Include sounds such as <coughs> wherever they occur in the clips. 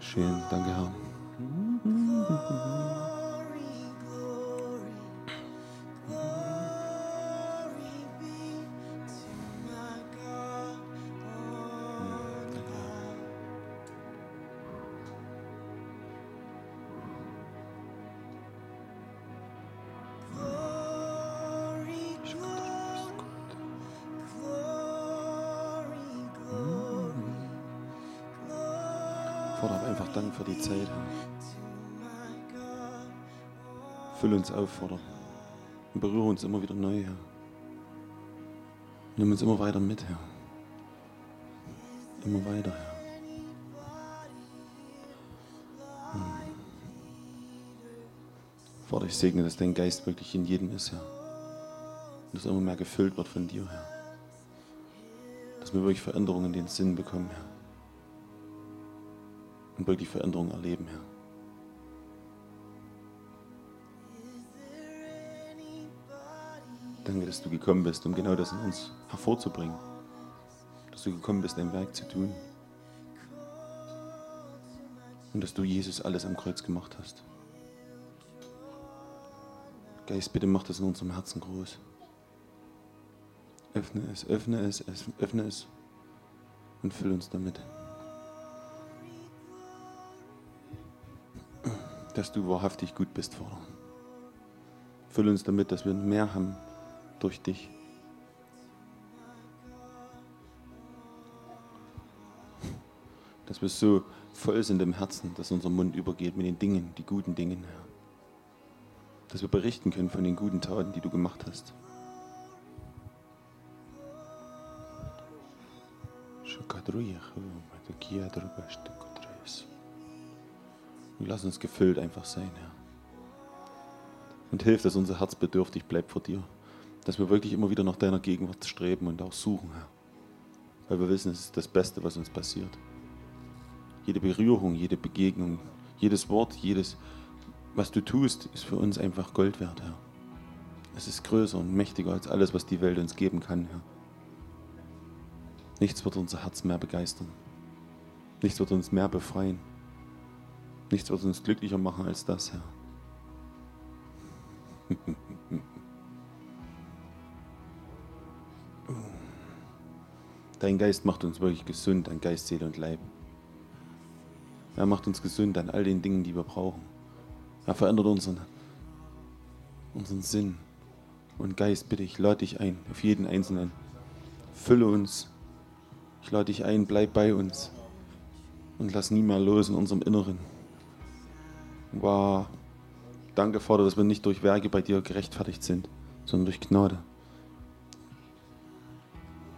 Schön, danke Herr. Zeit. Füll uns auf, Vater. Und berühre uns immer wieder neu, Herr. Nimm uns immer weiter mit, Herr. Immer weiter, Herr. Vater, ich segne, dass dein Geist wirklich in jedem ist, Herr. Und dass immer mehr gefüllt wird von dir, Herr. Dass wir wirklich Veränderungen in den Sinn bekommen, Herr. Und wirklich Veränderungen erleben, Herr. Danke, dass du gekommen bist, um genau das in uns hervorzubringen. Dass du gekommen bist, dein Werk zu tun. Und dass du Jesus alles am Kreuz gemacht hast. Geist, bitte mach das in unserem Herzen groß. Öffne es, öffne es, öffne es und füll uns damit. Dass du wahrhaftig gut bist, Vater. Füll uns damit, dass wir mehr haben durch dich. Dass wir so voll sind im Herzen, dass unser Mund übergeht mit den Dingen, die guten Dingen, Herr. Dass wir berichten können von den guten Taten, die du gemacht hast. Und lass uns gefüllt einfach sein, Herr. Und hilf, dass unser Herz bedürftig bleibt vor dir dass wir wirklich immer wieder nach deiner Gegenwart streben und auch suchen, Herr. Weil wir wissen, es ist das Beste, was uns passiert. Jede Berührung, jede Begegnung, jedes Wort, jedes, was du tust, ist für uns einfach Gold wert, Herr. Es ist größer und mächtiger als alles, was die Welt uns geben kann, Herr. Nichts wird unser Herz mehr begeistern. Nichts wird uns mehr befreien. Nichts wird uns glücklicher machen als das, Herr. Dein Geist macht uns wirklich gesund an Geist, Seele und Leib. Er macht uns gesund an all den Dingen, die wir brauchen. Er verändert unseren, unseren Sinn. Und Geist, bitte ich, lade dich ein, auf jeden Einzelnen. Fülle uns. Ich lade dich ein, bleib bei uns. Und lass nie mehr los in unserem Inneren. Wow. Danke, Vater, dass wir nicht durch Werke bei dir gerechtfertigt sind, sondern durch Gnade.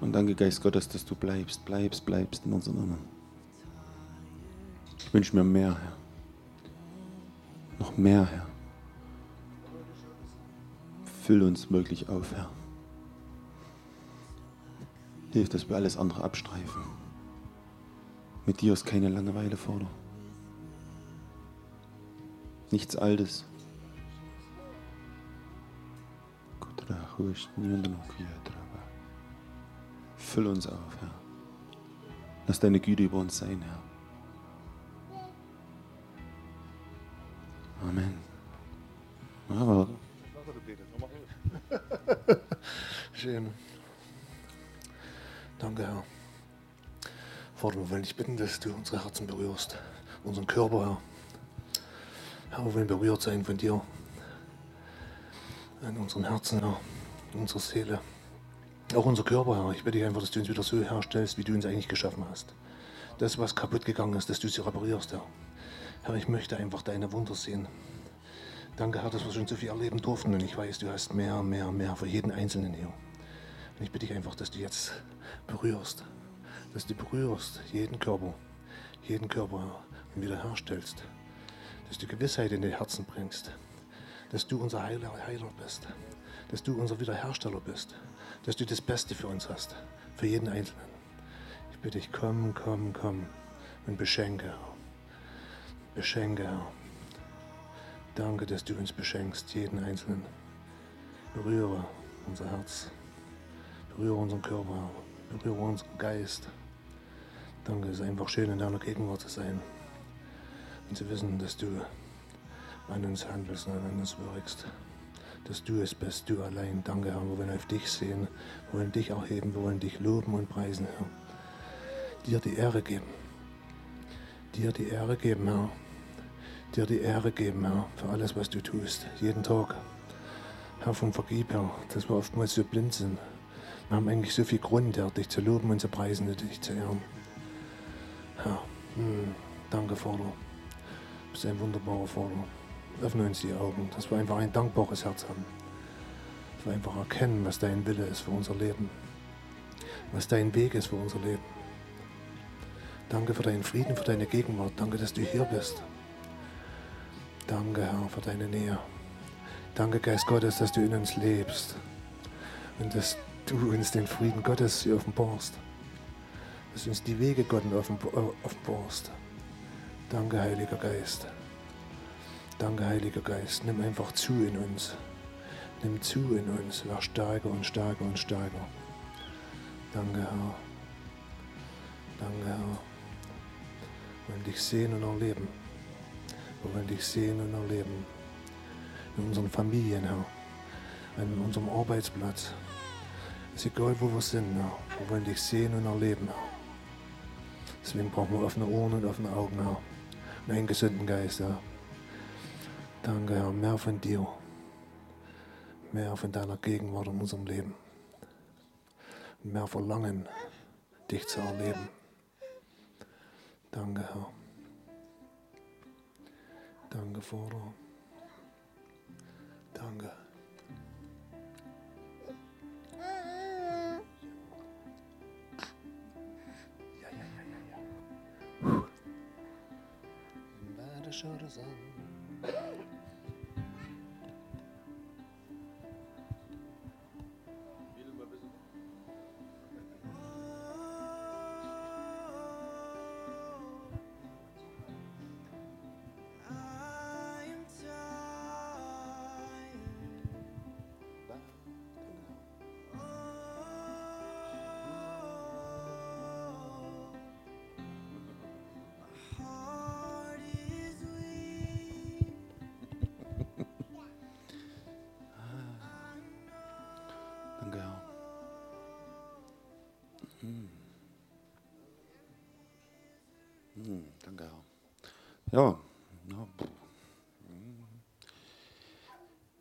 Und danke, Geist Gottes, dass du bleibst, bleibst, bleibst in unseren Innern. Ich wünsche mir mehr, Herr. Noch mehr, Herr. Füll uns wirklich auf, Herr. Hilf, dass wir alles andere abstreifen. Mit dir ist keine Langeweile dir. Nichts Altes. Füll uns auf, Herr. Lass deine Güte über uns sein, Herr. Amen. Aber. <laughs> Schön. Danke, Herr. Vater, wir wollen dich bitten, dass du unsere Herzen berührst, unseren Körper, Herr. Wir wollen berührt sein von dir, in unseren Herzen, Herr, unserer Seele. Auch unser Körper, Herr. Ich bitte dich einfach, dass du uns wieder so herstellst, wie du uns eigentlich geschaffen hast. Das, was kaputt gegangen ist, dass du sie reparierst, Herr. Herr, ich möchte einfach deine Wunder sehen. Danke, Herr, dass wir schon so viel erleben durften und ich weiß, du hast mehr, mehr, mehr für jeden Einzelnen hier. Und ich bitte dich einfach, dass du jetzt berührst, dass du berührst jeden Körper, jeden Körper Herr, und wiederherstellst, dass du Gewissheit in die Herzen bringst, dass du unser Heiler, Heiler bist, dass du unser Wiederhersteller bist dass du das Beste für uns hast, für jeden Einzelnen. Ich bitte dich, komm, komm, komm und beschenke, Herr. Beschenke, Herr. Danke, dass du uns beschenkst, jeden Einzelnen. Berühre unser Herz, Berühre unseren Körper. Berühre unseren Geist. Danke, es ist einfach schön, in deiner Gegenwart zu sein. Und zu wissen, dass du an uns handelst und an uns wirkst. Dass du es bist, du allein. Danke, Herr. Wir wollen auf dich sehen, wir wollen dich erheben, wir wollen dich loben und preisen, Herr. Dir die Ehre geben. Dir die Ehre geben, Herr. Dir die Ehre geben, Herr, für alles, was du tust, jeden Tag. Herr, vom Vergib, Herr, dass wir oftmals so blind sind. Wir haben eigentlich so viel Grund, Herr, dich zu loben und zu preisen und dich zu ehren. Herr, hm, danke, Vater. Du bist ein wunderbarer Vater. Öffne uns die Augen, dass wir einfach ein dankbares Herz haben. Dass wir einfach erkennen, was dein Wille ist für unser Leben. Was dein Weg ist für unser Leben. Danke für deinen Frieden, für deine Gegenwart. Danke, dass du hier bist. Danke, Herr, für deine Nähe. Danke, Geist Gottes, dass du in uns lebst und dass du uns den Frieden Gottes offenbarst. Dass du uns die Wege Gottes offenbarst. Danke, Heiliger Geist. Danke, Heiliger Geist. Nimm einfach zu in uns. Nimm zu in uns. Wär stärker und stärker und stärker. Danke, Herr. Danke, Herr. Wir wollen dich sehen und erleben. Wir wollen dich sehen und erleben. In unseren Familien, Herr. An unserem Arbeitsplatz. Es ist egal, wo wir sind, Herr. Wir wollen dich sehen und erleben, Herr. Deswegen brauchen wir offene Ohren und offene Augen, Herr. Und einen gesunden Geist, Herr. Danke, Herr. Mehr von dir. Mehr von deiner Gegenwart in unserem Leben. Mehr Verlangen, dich zu erleben. Danke, Herr. Danke, Vater. Danke. chorosão Danke, Herr. Ja. ja.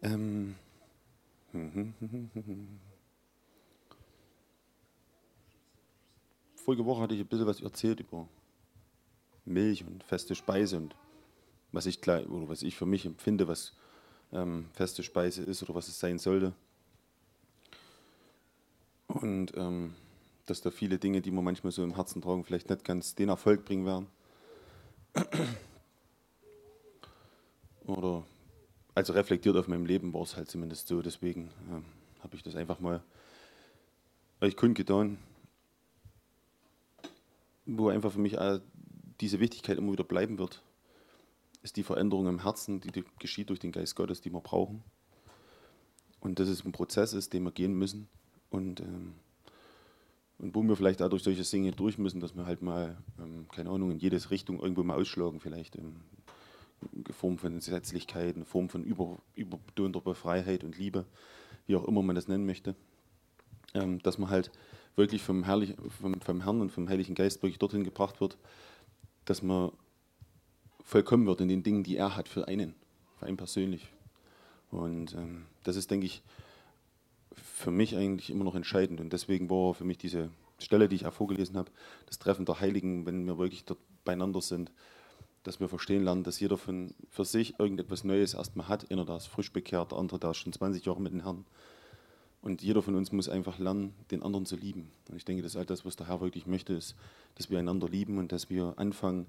Hm. Ähm. <laughs> Vorige Woche hatte ich ein bisschen was erzählt über Milch und feste Speise und was ich, gleich- oder was ich für mich empfinde, was ähm, feste Speise ist oder was es sein sollte. Und ähm, dass da viele Dinge, die man manchmal so im Herzen tragen, vielleicht nicht ganz den Erfolg bringen werden. <clears throat> Oder also reflektiert auf meinem Leben war es halt zumindest so. Deswegen ähm, habe ich das einfach mal euch kundgetan, wo einfach für mich diese Wichtigkeit immer wieder bleiben wird, ist die Veränderung im Herzen, die, die geschieht durch den Geist Gottes, die wir brauchen. Und dass es ein Prozess ist, den wir gehen müssen. Und, ähm, und wo wir vielleicht auch durch solche Dinge durch müssen, dass wir halt mal, ähm, keine Ahnung, in jede Richtung irgendwo mal ausschlagen, vielleicht ähm, in Form von Gesetzlichkeit, in Form von über, überbetonter Freiheit und Liebe, wie auch immer man das nennen möchte. Ähm, dass man halt wirklich vom, Herrlich, vom, vom Herrn und vom Heiligen Geist wirklich dorthin gebracht wird, dass man vollkommen wird in den Dingen, die er hat für einen, für einen persönlich. Und ähm, das ist, denke ich, für mich eigentlich immer noch entscheidend. Und deswegen war für mich diese Stelle, die ich auch vorgelesen habe, das Treffen der Heiligen, wenn wir wirklich dort beieinander sind, dass wir verstehen lernen, dass jeder von, für sich irgendetwas Neues erstmal hat. Einer, der ist frisch bekehrt, der andere, der ist schon 20 Jahre mit dem Herrn. Und jeder von uns muss einfach lernen, den anderen zu lieben. Und ich denke, das ist all das, was der Herr wirklich möchte, ist, dass wir einander lieben und dass wir anfangen,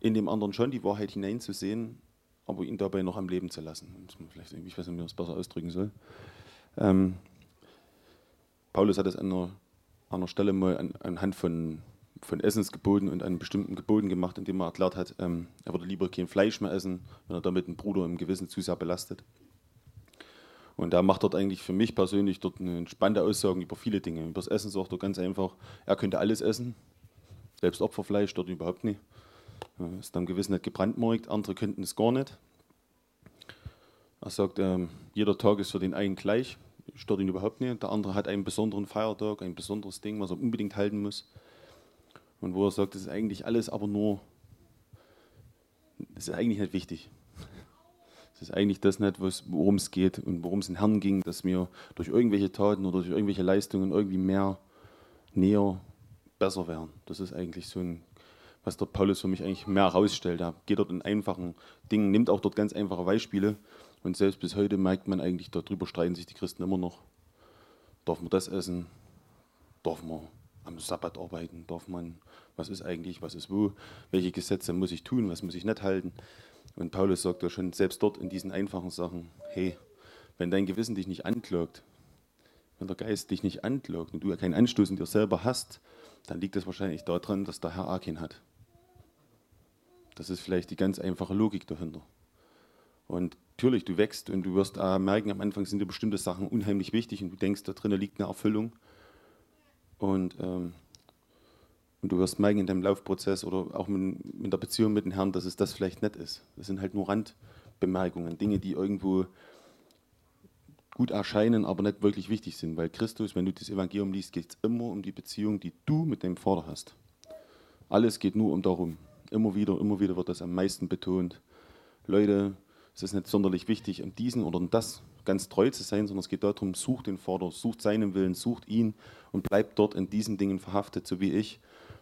in dem anderen schon die Wahrheit hineinzusehen, aber ihn dabei noch am Leben zu lassen. Vielleicht, ich weiß nicht, wie man das besser ausdrücken soll. Ähm, Paulus hat es an einer, an einer Stelle mal an, anhand von, von Essensgeboten und an bestimmten Geboten gemacht, indem er erklärt hat, ähm, er würde lieber kein Fleisch mehr essen, wenn er damit einen Bruder im Gewissen zu sehr belastet. Und da macht dort eigentlich für mich persönlich dort eine spannende Aussagen über viele Dinge. Über das Essen sagt er ganz einfach, er könnte alles essen, selbst Opferfleisch dort überhaupt nicht. Äh, Ist dann gewiss nicht gebrandmarkt, andere könnten es gar nicht. Er sagt, ähm, jeder Tag ist für den einen gleich, stört ihn überhaupt nicht. Der andere hat einen besonderen Feiertag, ein besonderes Ding, was er unbedingt halten muss. Und wo er sagt, das ist eigentlich alles aber nur, das ist eigentlich nicht wichtig. Es ist eigentlich das nicht, worum es geht und worum es den Herrn ging, dass wir durch irgendwelche Taten oder durch irgendwelche Leistungen irgendwie mehr, näher, besser werden. Das ist eigentlich so ein, was der Paulus für mich eigentlich mehr herausstellt. Er geht dort in einfachen Dingen, nimmt auch dort ganz einfache Beispiele und selbst bis heute merkt man eigentlich, darüber streiten sich die Christen immer noch. Darf man das essen? Darf man am Sabbat arbeiten? Darf man, was ist eigentlich, was ist wo? Welche Gesetze muss ich tun, was muss ich nicht halten? Und Paulus sagt ja schon selbst dort in diesen einfachen Sachen, hey, wenn dein Gewissen dich nicht anklagt, wenn der Geist dich nicht anklagt und du ja keinen Anstoß in dir selber hast, dann liegt es wahrscheinlich daran, dass der Herr Akin hat. Das ist vielleicht die ganz einfache Logik dahinter. Und natürlich, du wächst und du wirst äh, merken, am Anfang sind dir bestimmte Sachen unheimlich wichtig und du denkst, da drinnen liegt eine Erfüllung. Und, ähm, und du wirst merken in deinem Laufprozess oder auch mit der Beziehung mit dem Herrn, dass es das vielleicht nicht ist. Das sind halt nur Randbemerkungen, Dinge, die irgendwo gut erscheinen, aber nicht wirklich wichtig sind. Weil Christus, wenn du das Evangelium liest, geht es immer um die Beziehung, die du mit deinem Vater hast. Alles geht nur um darum. Immer wieder, immer wieder wird das am meisten betont. Leute, es ist nicht sonderlich wichtig, um diesen oder um das ganz treu zu sein, sondern es geht darum, sucht den Vater, sucht seinen Willen, sucht ihn und bleibt dort in diesen Dingen verhaftet, so wie ich.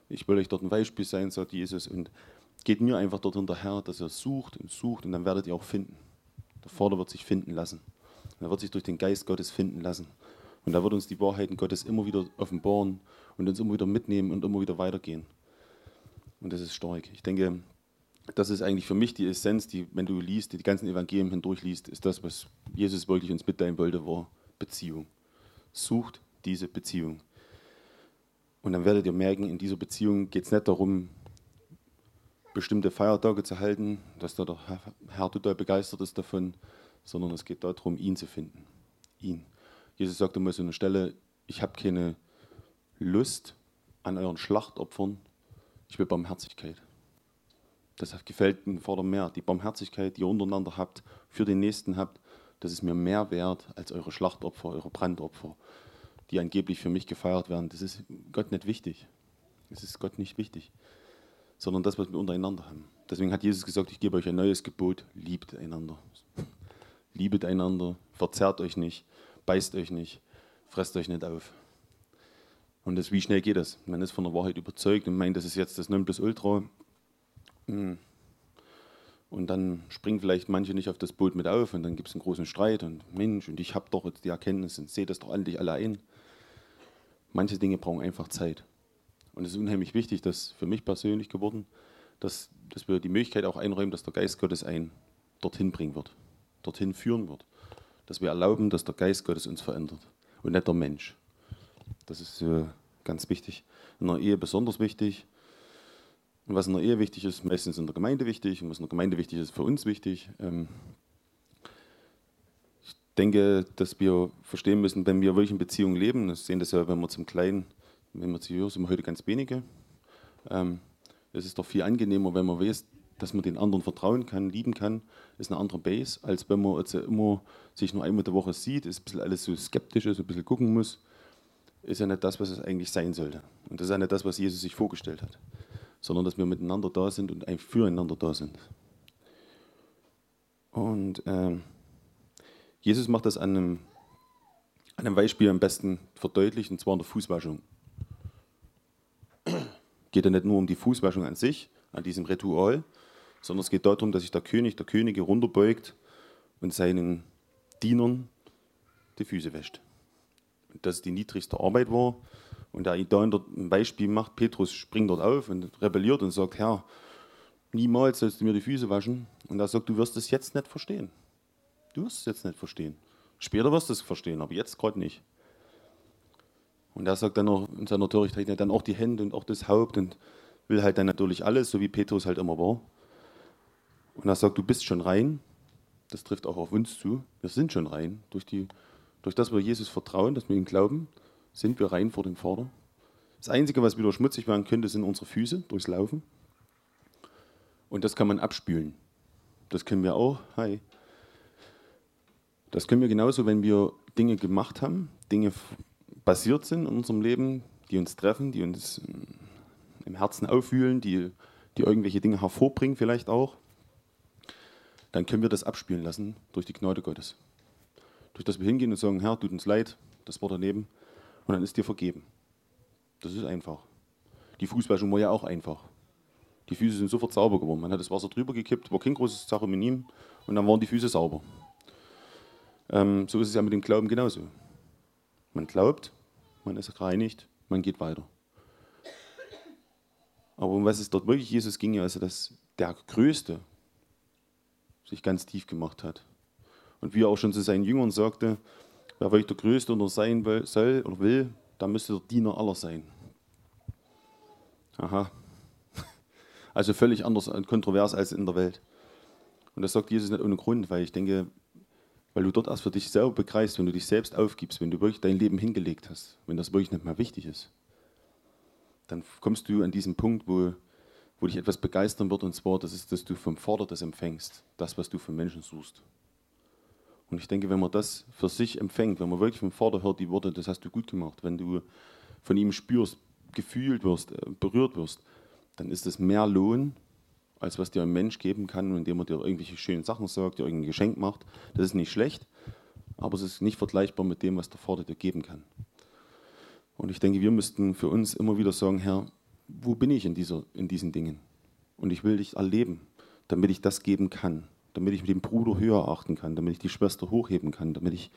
Ich will euch dort ein Beispiel sein, sagt Jesus, und geht mir einfach dort hinterher, dass ihr sucht und sucht und dann werdet ihr auch finden. Der Vater wird sich finden lassen. Und er wird sich durch den Geist Gottes finden lassen. Und er wird uns die Wahrheiten Gottes immer wieder offenbaren und uns immer wieder mitnehmen und immer wieder weitergehen. Und das ist stark. Ich denke, das ist eigentlich für mich die Essenz, die, wenn du liest, die ganzen Evangelien hindurchliest, ist das, was Jesus wirklich uns mitteilen wollte, war Beziehung. Sucht diese Beziehung. Und dann werdet ihr merken, in dieser Beziehung geht es nicht darum, bestimmte Feiertage zu halten, dass da der Herr total begeistert ist davon, sondern es geht darum, ihn zu finden. Ihn. Jesus sagt einmal so eine Stelle, ich habe keine Lust an euren Schlachtopfern, ich will Barmherzigkeit. Das gefällt dem Vater mehr. Die Barmherzigkeit, die ihr untereinander habt, für den Nächsten habt, das ist mir mehr wert als eure Schlachtopfer, eure Brandopfer, die angeblich für mich gefeiert werden. Das ist Gott nicht wichtig. Das ist Gott nicht wichtig. Sondern das, was wir untereinander haben. Deswegen hat Jesus gesagt, ich gebe euch ein neues Gebot, liebt einander. Liebet einander, verzerrt euch nicht, beißt euch nicht, fresst euch nicht auf. Und das, wie schnell geht das? Man ist von der Wahrheit überzeugt und meint, das ist jetzt das Nonplusultra. Mm. Und dann springen vielleicht manche nicht auf das Boot mit auf und dann gibt es einen großen Streit und Mensch, und ich habe doch jetzt die Erkenntnis und sehe das doch endlich alle ein. Manche Dinge brauchen einfach Zeit. Und es ist unheimlich wichtig, dass für mich persönlich geworden, dass, dass wir die Möglichkeit auch einräumen, dass der Geist Gottes ein dorthin bringen wird, dorthin führen wird. Dass wir erlauben, dass der Geist Gottes uns verändert und nicht der Mensch. Das ist äh, ganz wichtig. In der Ehe besonders wichtig. Und was in der Ehe wichtig ist, meistens in der Gemeinde wichtig. Und was in der Gemeinde wichtig ist, für uns wichtig. Ähm ich denke, dass wir verstehen müssen, wenn wir wirklich in Beziehungen leben, das sehen das ja, wenn wir zum Kleinen, wenn wir zu Jürgen sind heute ganz wenige. Ähm es ist doch viel angenehmer, wenn man weiß, dass man den anderen vertrauen kann, lieben kann, ist eine andere Base, als wenn man jetzt immer sich nur einmal die Woche sieht, ist ein bisschen alles so skeptisch ist, ein bisschen gucken muss ist ja nicht das, was es eigentlich sein sollte. Und das ist ja nicht das, was Jesus sich vorgestellt hat, sondern dass wir miteinander da sind und füreinander da sind. Und ähm, Jesus macht das an einem, an einem Beispiel am besten verdeutlicht, und zwar in der Fußwaschung. Geht ja nicht nur um die Fußwaschung an sich, an diesem Ritual, sondern es geht darum, dass sich der König, der Könige runterbeugt und seinen Dienern die Füße wäscht dass es die niedrigste Arbeit war. Und da da ein Beispiel macht, Petrus springt dort auf und rebelliert und sagt, Herr, niemals sollst du mir die Füße waschen. Und er sagt, du wirst es jetzt nicht verstehen. Du wirst es jetzt nicht verstehen. Später wirst du es verstehen, aber jetzt gerade nicht. Und er sagt dann noch in seiner Törichtheit dann auch die Hände und auch das Haupt und will halt dann natürlich alles, so wie Petrus halt immer war. Und er sagt, du bist schon rein, Das trifft auch auf uns zu. Wir sind schon rein. Durch, die, durch das wir Jesus vertrauen, dass wir ihm glauben, sind wir rein vor dem Vater. Das Einzige, was wieder schmutzig werden könnte, sind unsere Füße durchs Laufen. Und das kann man abspülen. Das können wir auch. Hi. Das können wir genauso, wenn wir Dinge gemacht haben, Dinge passiert sind in unserem Leben, die uns treffen, die uns ähm, im Herzen aufwühlen, die, die irgendwelche Dinge hervorbringen, vielleicht auch. Dann können wir das abspülen lassen durch die Gnade Gottes. Durch das wir hingehen und sagen: Herr, tut uns leid, das war daneben. Und dann ist dir vergeben. Das ist einfach. Die Fußwaschung war ja auch einfach. Die Füße sind sofort sauber geworden. Man hat das Wasser drüber gekippt, war kein großes Zeremonie und dann waren die Füße sauber. Ähm, so ist es ja mit dem Glauben genauso. Man glaubt, man ist gereinigt, man geht weiter. Aber um was es dort wirklich Jesus ging, ja, also dass der Größte sich ganz tief gemacht hat. Und wie er auch schon zu seinen Jüngern sagte, wer wirklich der Größte unter sein will- soll oder will, der müsste der Diener aller sein. Aha. <laughs> Also völlig anders und kontrovers als in der Welt. Und das sagt Jesus nicht ohne Grund, weil ich denke, weil du dort erst für dich selber begreifst, wenn du dich selbst aufgibst, wenn du wirklich dein Leben hingelegt hast, wenn das wirklich nicht mehr wichtig ist, dann kommst du an diesen Punkt, wo, wo dich etwas begeistern wird, und zwar, das ist, dass du vom Vater das empfängst, das, was du von Menschen suchst. Und ich denke, wenn man das für sich empfängt, wenn man wirklich vom Vater hört, die Worte, das hast du gut gemacht, wenn du von ihm spürst, gefühlt wirst, äh, berührt wirst, dann ist es mehr Lohn, als was dir ein Mensch geben kann, indem er dir irgendwelche schönen Sachen sagt, dir irgendein Geschenk macht. Das ist nicht schlecht, aber es ist nicht vergleichbar mit dem, was der Vater dir geben kann. Und ich denke, wir müssten für uns immer wieder sagen, Herr, wo bin ich in, dieser, in diesen Dingen? Und ich will dich erleben, damit ich das geben kann, damit ich den Bruder höher achten kann, damit ich die Schwester hochheben kann, damit ich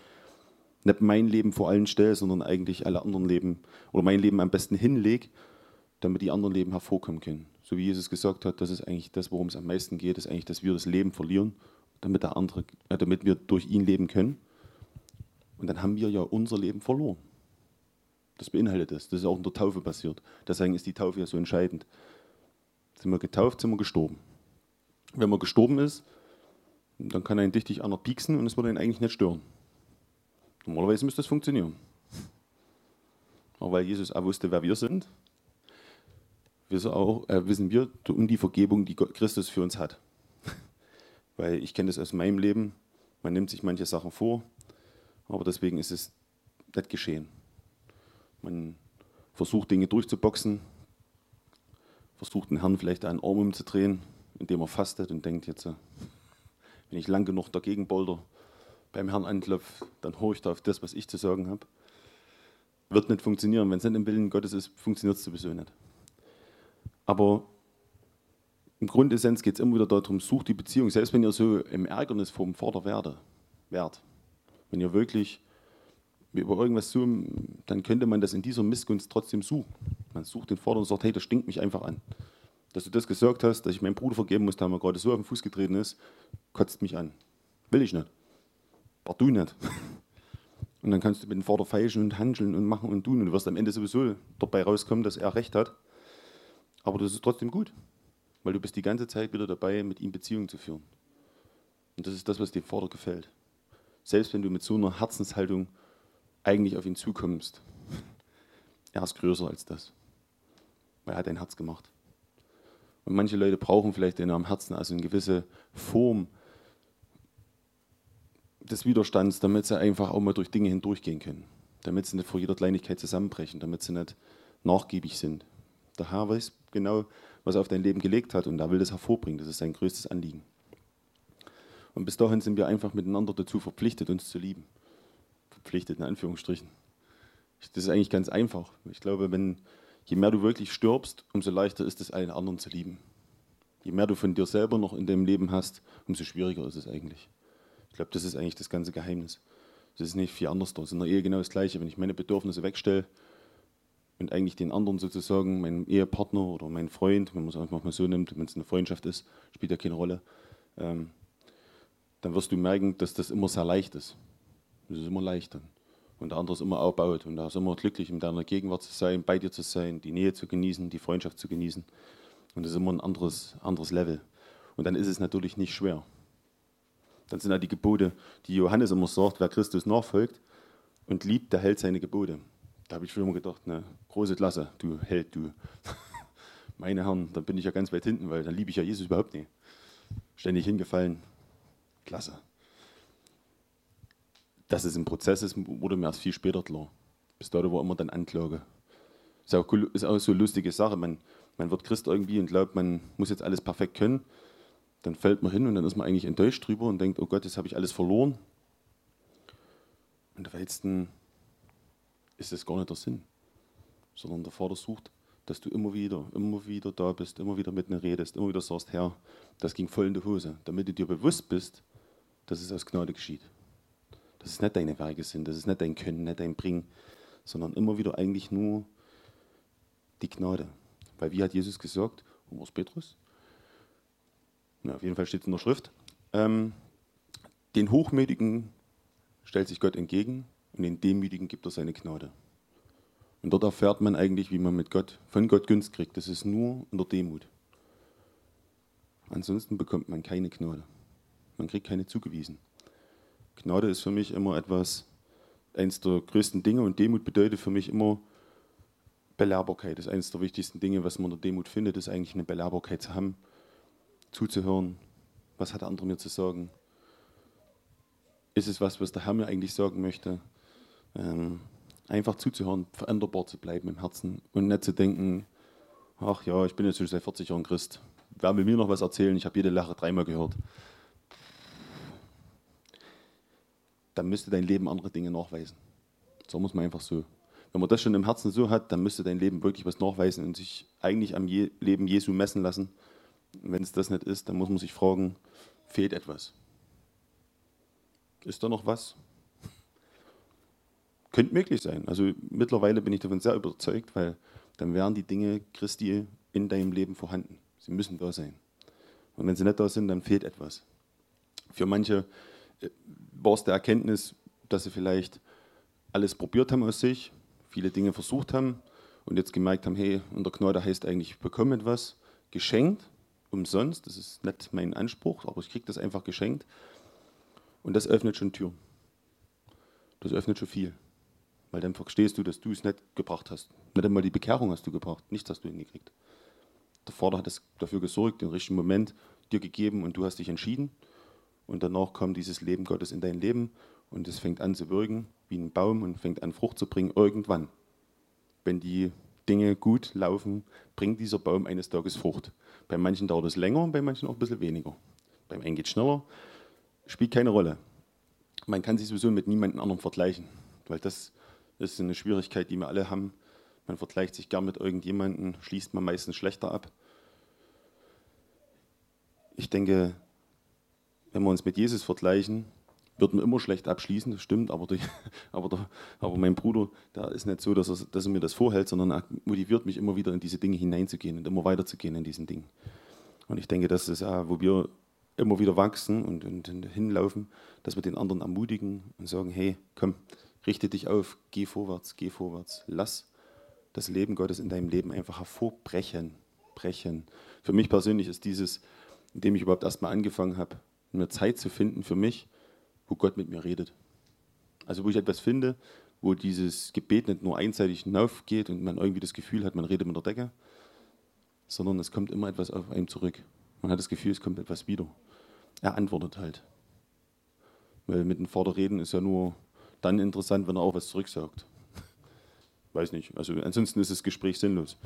nicht mein Leben vor allen stelle, sondern eigentlich alle anderen Leben oder mein Leben am besten hinlege, damit die anderen Leben hervorkommen können. So wie Jesus gesagt hat, das ist eigentlich das, worum es am meisten geht, ist eigentlich, dass wir das Leben verlieren, damit, der andere, äh, damit wir durch ihn leben können. Und dann haben wir ja unser Leben verloren. Das beinhaltet das. Das ist auch in der Taufe passiert. Deswegen ist die Taufe ja so entscheidend. Sind wir getauft, sind wir gestorben. Wenn man gestorben ist, dann kann ein dich einer pieksen und es würde ihn eigentlich nicht stören. Normalerweise müsste das funktionieren. Aber weil Jesus auch wusste, wer wir sind, wissen, auch, äh, wissen wir um die Vergebung, die Christus für uns hat. <laughs> weil ich kenne das aus meinem Leben. Man nimmt sich manche Sachen vor, aber deswegen ist es nicht geschehen. Man versucht Dinge durchzuboxen, versucht den Herrn vielleicht einen Arm umzudrehen, indem er fastet und denkt jetzt, wenn ich lang genug dagegen bolter, beim Herrn anklopfe, dann horcht er auf das, was ich zu sagen habe. Wird nicht funktionieren. Wenn es nicht im Willen Gottes ist, funktioniert es sowieso nicht. Aber im Grundessenz geht es immer wieder darum, sucht die Beziehung, selbst wenn ihr so im Ärgernis vom Vater werde, wärt. Wenn ihr wirklich über irgendwas so, dann könnte man das in dieser Missgunst trotzdem suchen. Man sucht den Vater und sagt, hey, das stinkt mich einfach an. Dass du das gesagt hast, dass ich meinem Bruder vergeben muss, da mir gerade so auf den Fuß getreten ist, kotzt mich an. Will ich nicht. Aber du nicht. <laughs> Und dann kannst du mit dem Vater feilschen und handeln und machen und tun. Und du wirst am Ende sowieso dabei rauskommen, dass er recht hat. Aber das ist trotzdem gut. Weil du bist die ganze Zeit wieder dabei, mit ihm Beziehungen zu führen. Und das ist das, was dem Vater gefällt. Selbst wenn du mit so einer Herzenshaltung eigentlich auf ihn zukommst. <laughs> Er ist größer als das. Weil er hat ein Herz gemacht. Und manche Leute brauchen vielleicht in ihrem Herzen also eine gewisse Form des Widerstands, damit sie einfach auch mal durch Dinge hindurchgehen können. Damit sie nicht vor jeder Kleinigkeit zusammenbrechen, damit sie nicht nachgiebig sind. Der Herr weiß genau, was er auf dein Leben gelegt hat und er will das hervorbringen. Das ist sein größtes Anliegen. Und bis dahin sind wir einfach miteinander dazu verpflichtet, uns zu lieben. Verpflichtet in Anführungsstrichen. Das ist eigentlich ganz einfach. Ich glaube, wenn, je mehr du wirklich stirbst, umso leichter ist es, einen anderen zu lieben. Je mehr du von dir selber noch in deinem Leben hast, umso schwieriger ist es eigentlich. Ich glaube, das ist eigentlich das ganze Geheimnis. Das ist nicht viel anders. Es ist in der Ehe genau das Gleiche. Wenn ich meine Bedürfnisse wegstelle und eigentlich den anderen sozusagen, meinen Ehepartner oder meinen Freund, wenn man es einfach mal so nimmt, wenn es eine Freundschaft ist, spielt ja keine Rolle, ähm, dann wirst du merken, dass das immer sehr leicht ist. Das ist immer leicht dann. Und der andere ist immer aufbaut und da ist immer glücklich, in deiner Gegenwart zu sein, bei dir zu sein, die Nähe zu genießen, die Freundschaft zu genießen. Und das ist immer ein anderes, anderes Level. Und dann ist es natürlich nicht schwer. Dann sind da die Gebote, die Johannes immer sagt, wer Christus nachfolgt und liebt, der hält seine Gebote. Da habe ich schon immer gedacht, ne, große Klasse, du Held, du. <laughs> Meine Herren, dann bin ich ja ganz weit hinten, weil dann liebe ich ja Jesus überhaupt nicht. Ständig hingefallen. Klasse. Dass es ein Prozess ist, wurde mir erst viel später klar. Bis dato war immer dann Anklage. Ist auch, cool- ist auch so eine lustige Sache. Man, man wird Christ irgendwie und glaubt, man muss jetzt alles perfekt können. Dann fällt man hin und dann ist man eigentlich enttäuscht drüber und denkt, oh Gott, jetzt habe ich alles verloren. Und letzten ist das gar nicht der Sinn. Sondern der Vater sucht, dass du immer wieder, immer wieder da bist, immer wieder mit mir redest, immer wieder sagst, Herr, das ging voll in die Hose. Damit du dir bewusst bist, dass es aus Gnade geschieht. Dass es nicht deine Werke sind, dass es nicht dein Können, nicht dein Bringen, sondern immer wieder eigentlich nur die Gnade. Weil wie hat Jesus gesagt, war es Petrus? Na, auf jeden Fall steht es in der Schrift. Ähm, den Hochmütigen stellt sich Gott entgegen und den Demütigen gibt er seine Gnade. Und dort erfährt man eigentlich, wie man mit Gott, von Gott Gunst kriegt. Das ist nur in der Demut. Ansonsten bekommt man keine Gnade. Man kriegt keine zugewiesen. Gnade ist für mich immer etwas, eines der größten Dinge und Demut bedeutet für mich immer Belehrbarkeit. Das ist eines der wichtigsten Dinge, was man in der Demut findet, ist eigentlich eine Belehrbarkeit zu haben, zuzuhören. Was hat der andere mir zu sagen? Ist es was, was der Herr mir eigentlich sagen möchte? Ähm, einfach zuzuhören, veränderbar zu bleiben im Herzen und nicht zu denken, ach ja, ich bin jetzt schon seit 40 Jahren Christ. Wer will mir noch was erzählen? Ich habe jede Lehre dreimal gehört. Dann müsste dein Leben andere Dinge nachweisen. So muss man einfach so. Wenn man das schon im Herzen so hat, dann müsste dein Leben wirklich was nachweisen und sich eigentlich am Je Leben Jesu messen lassen. Wenn es das nicht ist, dann muss man sich fragen, fehlt etwas? Ist da noch was? <laughs> Könnte möglich sein. Also mittlerweile bin ich davon sehr überzeugt, weil dann wären die Dinge Christi in deinem Leben vorhanden. Sie müssen da sein. Und wenn sie nicht da sind, dann fehlt etwas. Für manche war es der Erkenntnis, dass sie vielleicht alles probiert haben aus sich, viele Dinge versucht haben und jetzt gemerkt haben, hey, unter Gnade heißt eigentlich, ich bekomme etwas geschenkt, umsonst. Das ist nicht mein Anspruch, aber ich kriege das einfach geschenkt. Und das öffnet schon Türen. Das öffnet schon viel. Weil dann verstehst du, dass du es nicht gebracht hast. Nicht einmal die Bekehrung hast du gebracht. Nichts hast du hingekriegt. Der Vater hat es dafür gesorgt, den richtigen Moment dir gegeben und du hast dich entschieden. Und danach kommt dieses Leben Gottes in dein Leben und es fängt an zu wirken wie ein Baum und fängt an Frucht zu bringen irgendwann. Wenn die Dinge gut laufen, bringt dieser Baum eines Tages Frucht. Bei manchen dauert es länger und bei manchen auch ein bisschen weniger. Beim einen geht es schneller, spielt keine Rolle. Man kann sich sowieso mit niemandem anderem vergleichen, weil das ist eine Schwierigkeit, die wir alle haben. Man vergleicht sich gern mit irgendjemandem, schließt man meistens schlechter ab. Ich denke, wenn wir uns mit Jesus vergleichen, wird man immer schlecht abschließen, das stimmt, aber, die, <laughs> aber, der, aber mein Bruder, der ist nicht so, dass er, dass er mir das vorhält, sondern er motiviert mich immer wieder in diese Dinge hineinzugehen und immer weiterzugehen in diesen Dingen. Und ich denke, das ist wo wir immer wieder wachsen und, und, und hinlaufen, dass wir den anderen ermutigen und sagen, hey, komm, richte dich auf, geh vorwärts, geh vorwärts, lass das Leben Gottes in deinem Leben einfach hervorbrechen, brechen. Für mich persönlich ist dieses, indem ich überhaupt erstmal angefangen habe, eine Zeit zu finden für mich, wo Gott mit mir redet. Also wo ich etwas finde, wo dieses Gebet nicht nur einseitig hinaufgeht und man irgendwie das Gefühl hat, man redet mit der Decke, sondern es kommt immer etwas auf einem zurück. Man hat das Gefühl, es kommt etwas wieder. Er antwortet halt. Weil mit dem Vater reden ist ja nur dann interessant, wenn er auch was zurücksagt. <laughs> Weiß nicht. Also ansonsten ist das Gespräch sinnlos.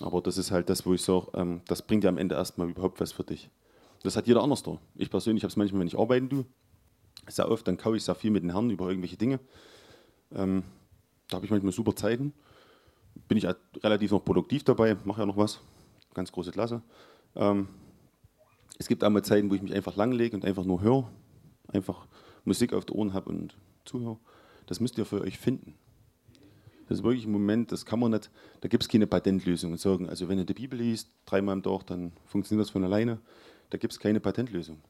Aber das ist halt das, wo ich sage, ähm, das bringt ja am Ende erstmal überhaupt was für dich. Das hat jeder anders da. Ich persönlich habe es manchmal, wenn ich arbeiten tue, sehr oft, dann kaue ich sehr viel mit den Herren über irgendwelche Dinge. Ähm, da habe ich manchmal super Zeiten. Bin ich halt relativ noch produktiv dabei, mache ja noch was. Ganz große Klasse. Ähm, es gibt auch mal Zeiten, wo ich mich einfach langlege und einfach nur höre. Einfach Musik auf den Ohren habe und zuhöre. Das müsst ihr für euch finden. Das ist wirklich ein Moment, das kann man nicht, da gibt es keine Patentlösung und sagen, also wenn ihr die Bibel liest, dreimal am Tag, dann funktioniert das von alleine. Da gibt es keine Patentlösung.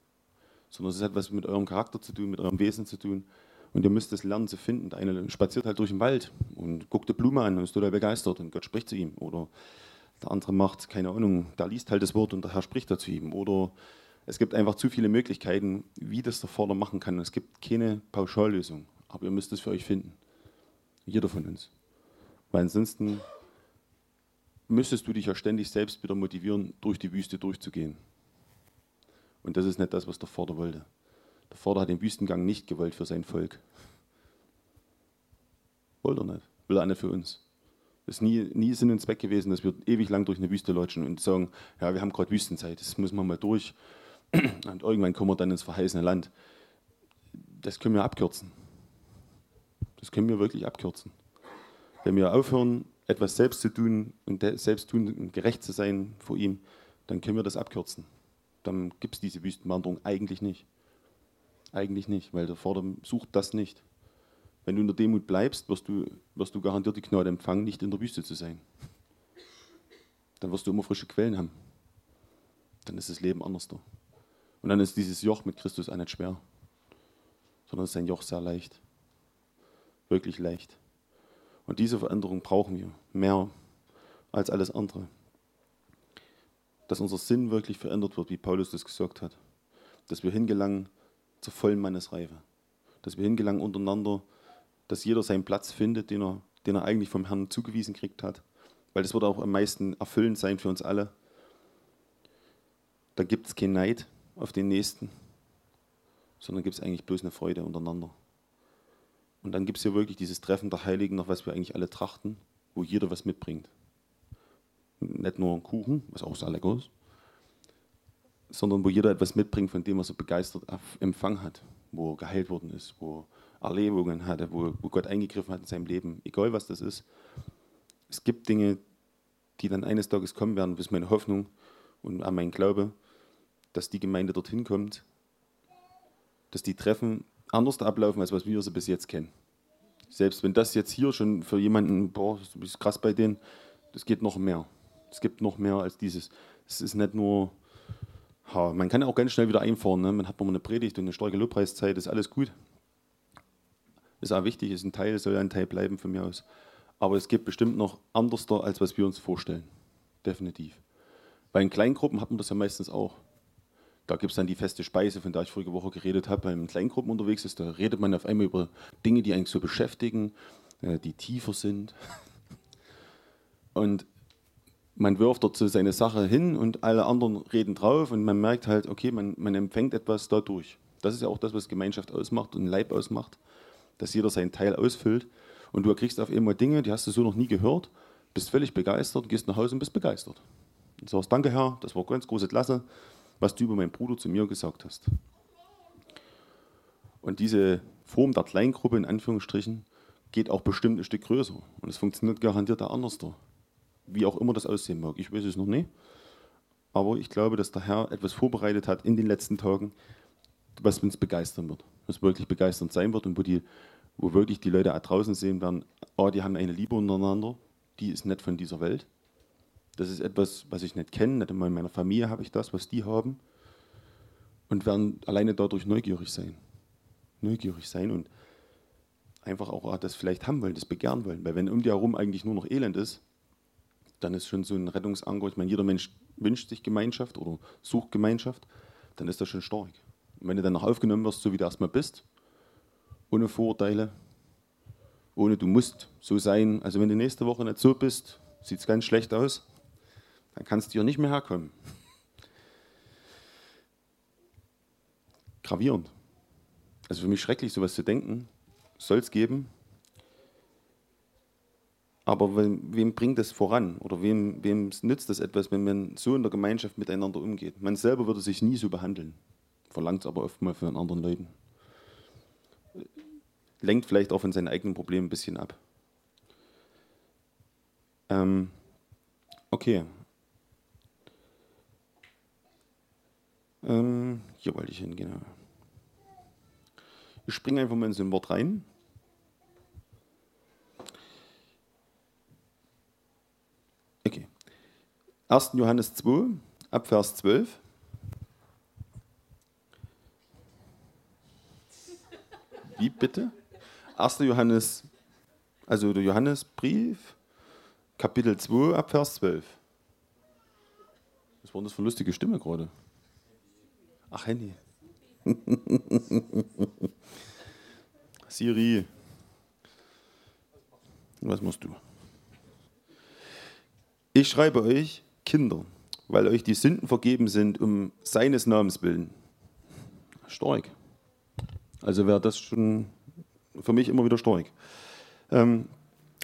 Sondern es hat was mit eurem Charakter zu tun, mit eurem Wesen zu tun. Und ihr müsst es lernen zu finden. Der eine spaziert halt durch den Wald und guckt eine Blume an und ist total begeistert und Gott spricht zu ihm. Oder der andere macht, keine Ahnung, der liest halt das Wort und der Herr spricht da zu ihm. Oder Es gibt einfach zu viele Möglichkeiten, wie das der Vater machen kann. Es gibt keine Pauschallösung, aber ihr müsst es für euch finden. Jeder von uns. Weil ansonsten müsstest du dich ja ständig selbst wieder motivieren, durch die Wüste durchzugehen. Und das ist nicht das, was der Vater wollte. Der Vater hat den Wüstengang nicht gewollt für sein Volk. Wollte er nicht. Will er nicht für uns. Es ist nie, nie Sinn und Zweck gewesen, dass wir ewig lang durch eine Wüste lotschen und sagen, ja, wir haben gerade Wüstenzeit, das müssen wir mal durch. <clears throat> Und irgendwann kommen wir dann ins verheißene Land. Das können wir abkürzen. Das können wir wirklich abkürzen. Wenn wir aufhören, etwas selbst zu tun und selbst tun gerecht zu sein vor ihm, dann können wir das abkürzen. Dann gibt es diese Wüstenwanderung eigentlich nicht. Eigentlich nicht, weil der Vater sucht das nicht. Wenn du in der Demut bleibst, wirst du, wirst du garantiert die Gnade empfangen, nicht in der Wüste zu sein. Dann wirst du immer frische Quellen haben. Dann ist das Leben anders da. Und dann ist dieses Joch mit Christus auch nicht schwer, sondern ist sein Joch sehr leicht. Wirklich leicht. Und diese Veränderung brauchen wir mehr als alles andere. Dass unser Sinn wirklich verändert wird, wie Paulus das gesagt hat. Dass wir hingelangen zur vollen Mannesreife. Dass wir hingelangen untereinander, dass jeder seinen Platz findet, den er, den er eigentlich vom Herrn zugewiesen kriegt hat. Weil das wird auch am meisten erfüllend sein für uns alle. Da gibt es keinen Neid auf den Nächsten, sondern gibt es eigentlich bloß eine Freude untereinander. Und dann gibt es ja wirklich dieses Treffen der Heiligen, nach was wir eigentlich alle trachten, wo jeder was mitbringt. Nicht nur einen Kuchen, was auch sehr lecker ist, sondern wo jeder etwas mitbringt, von dem er so begeistert empfangen hat, wo er geheilt worden ist, wo er Erlebungen hatte, wo, wo Gott eingegriffen hat in seinem Leben, egal was das ist. Es gibt Dinge, die dann eines Tages kommen werden, ist meine Hoffnung und auch mein Glaube, dass die Gemeinde dorthin kommt, dass die Treffen anders ablaufen, als was wir sie bis jetzt kennen. Selbst wenn das jetzt hier schon für jemanden, boah, das ist krass bei denen, das geht noch mehr. Es gibt noch mehr als dieses. Es ist nicht nur, ha, man kann auch ganz schnell wieder einfahren. Ne? Man hat nochmal eine Predigt und eine starke Lobpreiszeit, ist alles gut. Ist auch wichtig, ist ein Teil, soll ein Teil bleiben von mir aus. Aber es gibt bestimmt noch anders da, als was wir uns vorstellen. Definitiv. Bei den Kleingruppen hat man das ja meistens auch. Da gibt es dann die feste Speise, von der ich vorige Woche geredet habe, wenn man in Kleingruppen unterwegs ist. Da redet man auf einmal über Dinge, die eigentlich so beschäftigen, äh, die tiefer sind. <laughs> Und man wirft dort so seine Sache hin und alle anderen reden drauf und man merkt halt, okay, man, man empfängt etwas dadurch. Das ist ja auch das, was Gemeinschaft ausmacht und Leib ausmacht, dass jeder seinen Teil ausfüllt. Und du kriegst auf einmal Dinge, die hast du so noch nie gehört, bist völlig begeistert, gehst nach Hause und bist begeistert. Und sagst, danke Herr, das war ganz große Klasse, was du über meinen Bruder zu mir gesagt hast. Und diese Form der Kleingruppe in Anführungsstrichen geht auch bestimmt ein Stück größer. Und es funktioniert garantiert auch anders da. Wie auch immer das aussehen mag. Ich weiß es noch nicht. Aber ich glaube, dass der Herr etwas vorbereitet hat in den letzten Tagen, was uns begeistern wird. Was wirklich begeisternd sein wird und wo, die, wo wirklich die Leute draußen sehen werden, oh, die haben eine Liebe untereinander, die ist nicht von dieser Welt. Das ist etwas, was ich nicht kenne. Nicht einmal in meiner Familie habe ich das, was die haben. Und werden alleine dadurch neugierig sein. Neugierig sein und einfach auch das vielleicht haben wollen, das begehren wollen. Weil wenn um dir herum eigentlich nur noch Elend ist, dann ist schon so ein Rettungsanker. Ich meine, jeder Mensch wünscht sich Gemeinschaft oder sucht Gemeinschaft, dann ist das schon stark. Und wenn du dann noch aufgenommen wirst, so wie du erstmal bist, ohne Vorurteile, ohne du musst so sein. Also wenn du nächste Woche nicht so bist, sieht es ganz schlecht aus, dann kannst du hier nicht mehr herkommen. Gravierend. Also für mich schrecklich, sowas zu denken. Soll es geben. Aber wem, wem bringt das voran? Oder wem, wem nützt das etwas, wenn man so in der Gemeinschaft miteinander umgeht? Man selber würde sich nie so behandeln. Verlangt es aber oft mal von anderen Leuten. Lenkt vielleicht auch von seinen eigenen Problemen ein bisschen ab. Ähm, okay. Ähm, hier wollte ich hin, genau. Ich springe einfach mal in so ein Wort rein. Okay. 1. Johannes 2, ab Vers 12. Wie bitte? 1. Johannes, also der Johannesbrief, Kapitel 2, ab Vers 12. Was war das für eine lustige Stimme gerade? Ach, Handy. <laughs> Siri. Was machst du? Ich schreibe euch, Kinder, weil euch die Sünden vergeben sind, um seines Namens willen. Stark. Also wäre das schon für mich immer wieder stark. Ähm,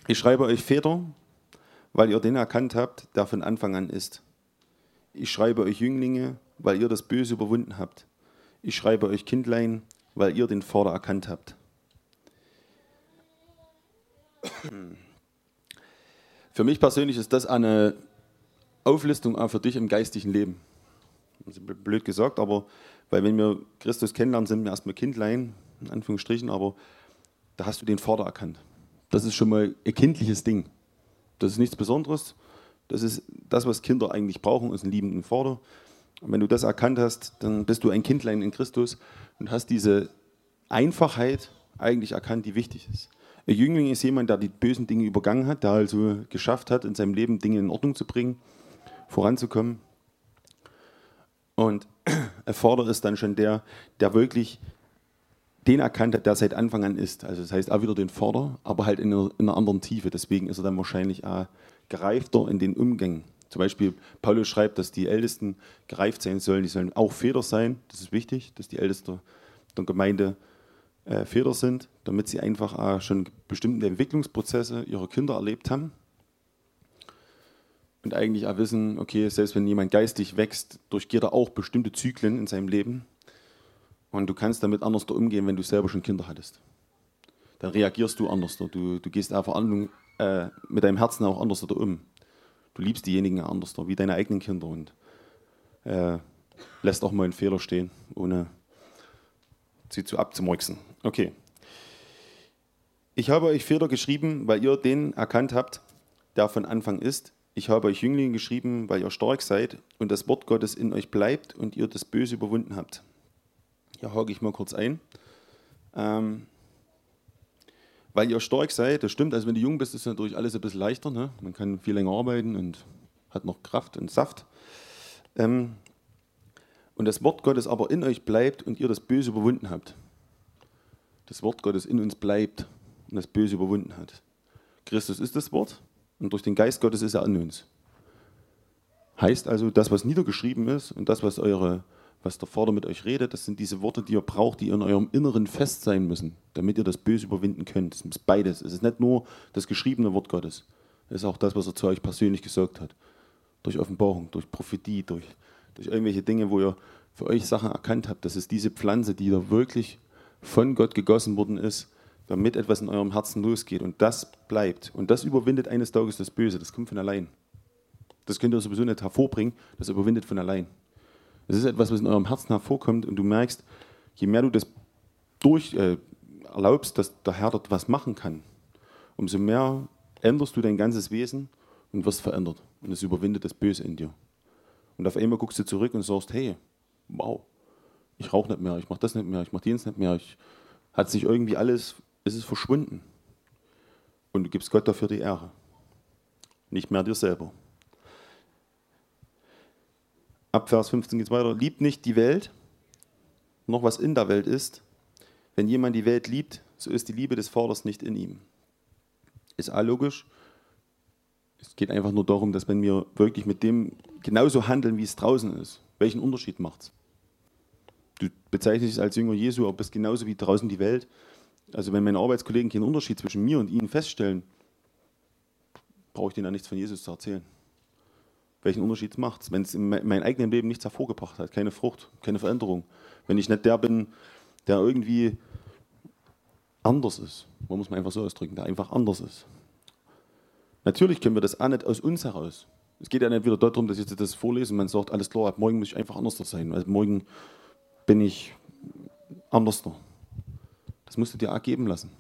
ich schreibe euch Väter, weil ihr den erkannt habt, der von Anfang an ist. Ich schreibe euch Jünglinge, weil ihr das Böse überwunden habt. Ich schreibe euch Kindlein, weil ihr den Vater erkannt habt. Für mich persönlich ist das eine Auflistung auch für dich im geistigen Leben. Blöd gesagt, aber weil wenn wir Christus kennenlernen, sind wir erstmal Kindlein, in Anführungsstrichen, aber da hast du den Vater erkannt. Das ist schon mal ein kindliches Ding. Das ist nichts Besonderes. Das ist das, was Kinder eigentlich brauchen, ist einen liebenden Vater. Und wenn du das erkannt hast, dann bist du ein Kindlein in Christus und hast diese Einfachheit eigentlich erkannt, die wichtig ist. Ein Jüngling ist jemand, der die bösen Dinge übergangen hat, der also geschafft hat, in seinem Leben Dinge in Ordnung zu bringen, voranzukommen. Und <clears throat> Vater ist dann schon der, der wirklich den erkannt hat, der seit Anfang an ist. Also das heißt auch wieder den Vater, aber halt in einer, in einer anderen Tiefe. Deswegen ist er dann wahrscheinlich auch gereifter in den Umgängen. Zum Beispiel, Paulus schreibt, dass die Ältesten gereift sein sollen. Die sollen auch Väter sein. Das ist wichtig, dass die Ältesten der Gemeinde äh, Väter sind, damit sie einfach auch schon bestimmte Entwicklungsprozesse ihrer Kinder erlebt haben. Und eigentlich auch wissen, okay, selbst wenn jemand geistig wächst, durchgeht er auch bestimmte Zyklen in seinem Leben. Und du kannst damit anders umgehen, wenn du selber schon Kinder hattest. Dann reagierst du anders. Du, du gehst einfach an, äh, mit deinem Herzen auch anders da um. Du liebst diejenigen anders, wie deine eigenen Kinder und äh, lässt auch mal einen Fehler stehen, ohne sie zu abzumurksen. Okay. Ich habe euch Väter geschrieben, weil ihr den erkannt habt, der von Anfang ist. Ich habe euch Jünglinge geschrieben, weil ihr stark seid und das Wort Gottes in euch bleibt und ihr das Böse überwunden habt. Hier hake ich mal kurz ein. Ähm, weil ihr stark seid, das stimmt, also wenn du jung bist, ist natürlich alles ein bisschen leichter. Ne? Man kann viel länger arbeiten und hat noch Kraft und Saft. Ähm, und das Wort Gottes aber in euch bleibt und ihr das Böse überwunden habt. Das Wort Gottes in uns bleibt und das Böse überwunden hat. Christus ist das Wort und durch den Geist Gottes ist er an uns. Heißt also, das, was niedergeschrieben ist und das, was eure was der Vater mit euch redet, das sind diese Worte, die ihr braucht, die in eurem Inneren fest sein müssen, damit ihr das Böse überwinden könnt. Es ist beides. Es ist nicht nur das geschriebene Wort Gottes. Es ist auch das, was er zu euch persönlich gesagt hat. Durch Offenbarung, durch Prophetie, durch, durch irgendwelche Dinge, wo ihr für euch Sachen erkannt habt. Das ist diese Pflanze, die da wirklich von Gott gegossen worden ist, damit etwas in eurem Herzen losgeht. Und das bleibt. Und das überwindet eines Tages das Böse. Das kommt von allein. Das könnt ihr sowieso nicht hervorbringen. Das überwindet von allein. Es ist etwas, was in eurem Herzen hervorkommt und du merkst, je mehr du das durch äh, erlaubst, dass der Herr dort was machen kann, umso mehr änderst du dein ganzes Wesen und wirst verändert. Und es überwindet das Böse in dir. Und auf einmal guckst du zurück und sagst, hey, wow, ich rauche nicht mehr, ich mache das nicht mehr, ich mache jenes nicht mehr, ich, hat sich irgendwie alles, es ist verschwunden. Und du gibst Gott dafür die Ehre. Nicht mehr dir selber. Ab Vers 15 geht es weiter. Liebt nicht die Welt, noch was in der Welt ist. Wenn jemand die Welt liebt, so ist die Liebe des Vaters nicht in ihm. Ist all logisch. Es geht einfach nur darum, dass wenn wir wirklich mit dem genauso handeln, wie es draußen ist, welchen Unterschied macht es? Du bezeichnest dich als Jünger Jesu, aber bist genauso wie draußen die Welt. Also wenn meine Arbeitskollegen keinen Unterschied zwischen mir und ihnen feststellen, brauche ich denen ja nichts von Jesus zu erzählen. Welchen Unterschied macht es, wenn es in meinem eigenen Leben nichts hervorgebracht hat? Keine Frucht, keine Veränderung. Wenn ich nicht der bin, der irgendwie anders ist. Man muss man einfach so ausdrücken, der einfach anders ist. Natürlich können wir das auch nicht aus uns heraus. Es geht ja nicht wieder darum, dass ich das vorlese und man sagt, alles klar, ab morgen muss ich einfach anders sein. Also morgen bin ich anders. Das musst du dir auch geben lassen.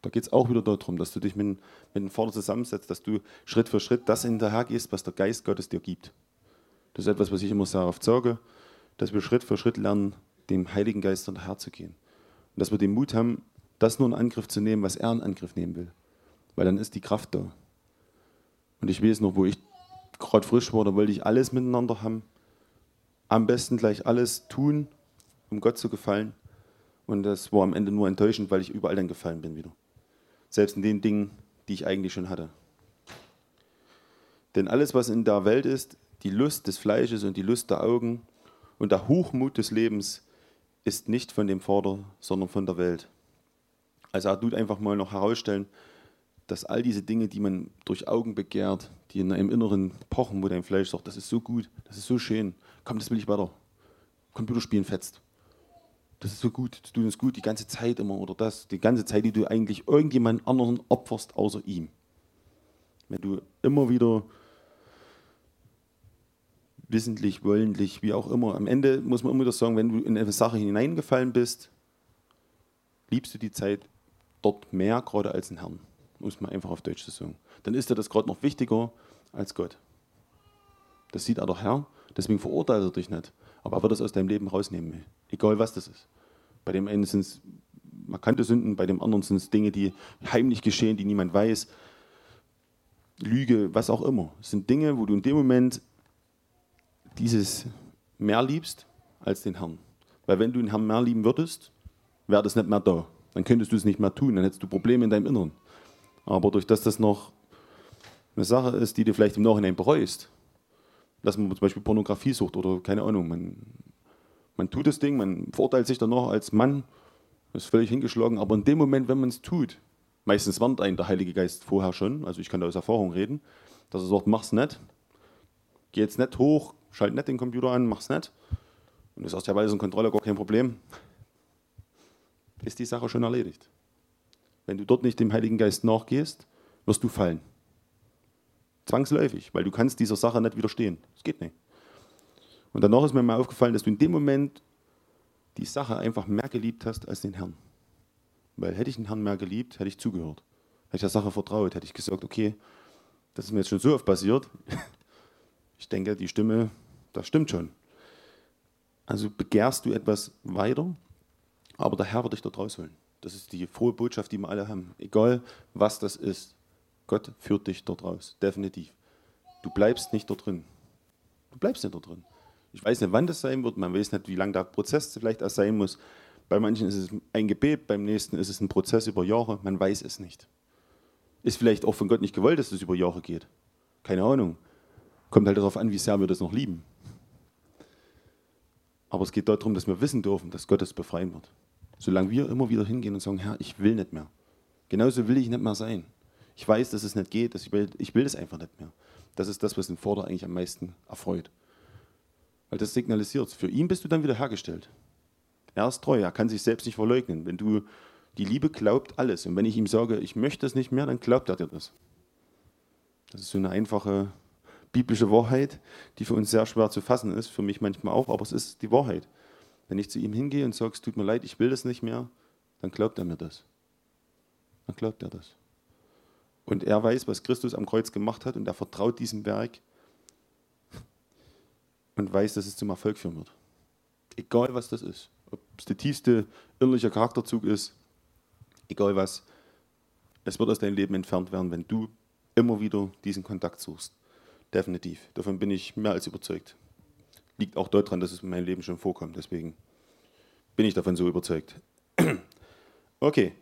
Da geht es auch wieder darum, dass du dich mit, mit dem Vater zusammensetzt, dass du Schritt für Schritt das hinterher gehst, was der Geist Gottes dir gibt. Das ist etwas, was ich immer sehr oft sage, dass wir Schritt für Schritt lernen, dem Heiligen Geist hinterher zu gehen. Und dass wir den Mut haben, das nur in Angriff zu nehmen, was er in Angriff nehmen will. Weil dann ist die Kraft da. Und ich weiß noch, wo ich gerade frisch war, da wollte ich alles miteinander haben. Am besten gleich alles tun um Gott zu gefallen. Und das war am Ende nur enttäuschend, weil ich überall dann gefallen bin wieder. Selbst in den Dingen, die ich eigentlich schon hatte. Denn alles, was in der Welt ist, die Lust des Fleisches und die Lust der Augen und der Hochmut des Lebens, ist nicht von dem Vater, sondern von der Welt. Also er tut einfach mal noch herausstellen, dass all diese Dinge, die man durch Augen begehrt, die in einem Inneren pochen, wo dein Fleisch sagt, das ist so gut, das ist so schön, komm, das will ich weiter. Computerspielen fetzt. Das ist so gut, das tut uns gut, die ganze Zeit immer oder das, die ganze Zeit, die du eigentlich irgendjemand anderen opferst, außer ihm. Wenn du immer wieder wissentlich, wollentlich, wie auch immer, am Ende muss man immer wieder sagen, wenn du in eine Sache hineingefallen bist, liebst du die Zeit dort mehr gerade als den Herrn, muss man einfach auf Deutsch zu sagen. Dann ist dir das gerade noch wichtiger als Gott. Das sieht er doch Herr, deswegen verurteilt er dich nicht. Aber er wird es aus deinem Leben rausnehmen, egal was das ist. Bei dem einen sind es markante Sünden, bei dem anderen sind es Dinge, die heimlich geschehen, die niemand weiß. Lüge, was auch immer. Es sind Dinge, wo du in dem Moment dieses mehr liebst als den Herrn. Weil wenn du den Herrn mehr lieben würdest, wäre das nicht mehr da. Dann könntest du es nicht mehr tun, dann hättest du Probleme in deinem Inneren. Aber durch das das noch eine Sache ist, die du vielleicht im Nachhinein bereust, dass man zum Beispiel Pornografie sucht oder keine Ahnung, man, man tut das Ding, man verurteilt sich danach als Mann, ist völlig hingeschlagen, aber in dem Moment, wenn man es tut, meistens warnt einen der Heilige Geist vorher schon, also ich kann da aus Erfahrung reden, dass er sagt, mach's nicht, geh jetzt nicht hoch, schalt nicht den Computer an, mach's nicht. Und das ist ja, weil es eine Kontrolle gar kein Problem. Ist die Sache schon erledigt. Wenn du dort nicht dem Heiligen Geist nachgehst, wirst du fallen. Zwangsläufig, weil du kannst dieser Sache nicht widerstehen. Das geht nicht. Und danach ist mir mal aufgefallen, dass du in dem Moment die Sache einfach mehr geliebt hast als den Herrn. Weil hätte ich den Herrn mehr geliebt, hätte ich zugehört. Hätte ich der Sache vertraut, hätte ich gesagt, okay, das ist mir jetzt schon so oft passiert. <laughs> Ich denke, die Stimme, das stimmt schon. Also begehrst du etwas weiter, aber der Herr wird dich dort rausholen. Das ist die frohe Botschaft, die wir alle haben. Egal, was das ist. Gott führt dich dort raus. Definitiv. Du bleibst nicht dort drin. Du bleibst nicht dort drin. Ich weiß nicht, wann das sein wird. Man weiß nicht, wie lange der Prozess vielleicht erst sein muss. Bei manchen ist es ein Gebet, beim nächsten ist es ein Prozess über Jahre. Man weiß es nicht. Ist vielleicht auch von Gott nicht gewollt, dass es über Jahre geht. Keine Ahnung. Kommt halt darauf an, wie sehr wir das noch lieben. Aber es geht darum, dass wir wissen dürfen, dass Gott es befreien wird. Solange wir immer wieder hingehen und sagen, Herr, ich will nicht mehr. Genauso will ich nicht mehr sein. Ich weiß, dass es nicht geht, dass ich will, ich will das einfach nicht mehr. Das ist das, was den Vorder eigentlich am meisten erfreut. Weil das signalisiert, für ihn bist du dann wieder hergestellt. Er ist treu, er kann sich selbst nicht verleugnen. Wenn du die Liebe glaubt alles. Und wenn ich ihm sage, ich möchte es nicht mehr, dann glaubt er dir das. Das ist so eine einfache biblische Wahrheit, die für uns sehr schwer zu fassen ist, für mich manchmal auch, aber es ist die Wahrheit. Wenn ich zu ihm hingehe und sage, es tut mir leid, ich will das nicht mehr, dann glaubt er mir das. Dann glaubt er das. Und er weiß, was Christus am Kreuz gemacht hat und er vertraut diesem Werk und weiß, dass es zum Erfolg führen wird. Egal was das ist. Ob es der tiefste innerliche Charakterzug ist, egal was, es wird aus deinem Leben entfernt werden, wenn du immer wieder diesen Kontakt suchst. Definitiv. Davon bin ich mehr als überzeugt. Liegt auch daran, dass es in meinem Leben schon vorkommt. Deswegen bin ich davon so überzeugt. <clears throat> Okay.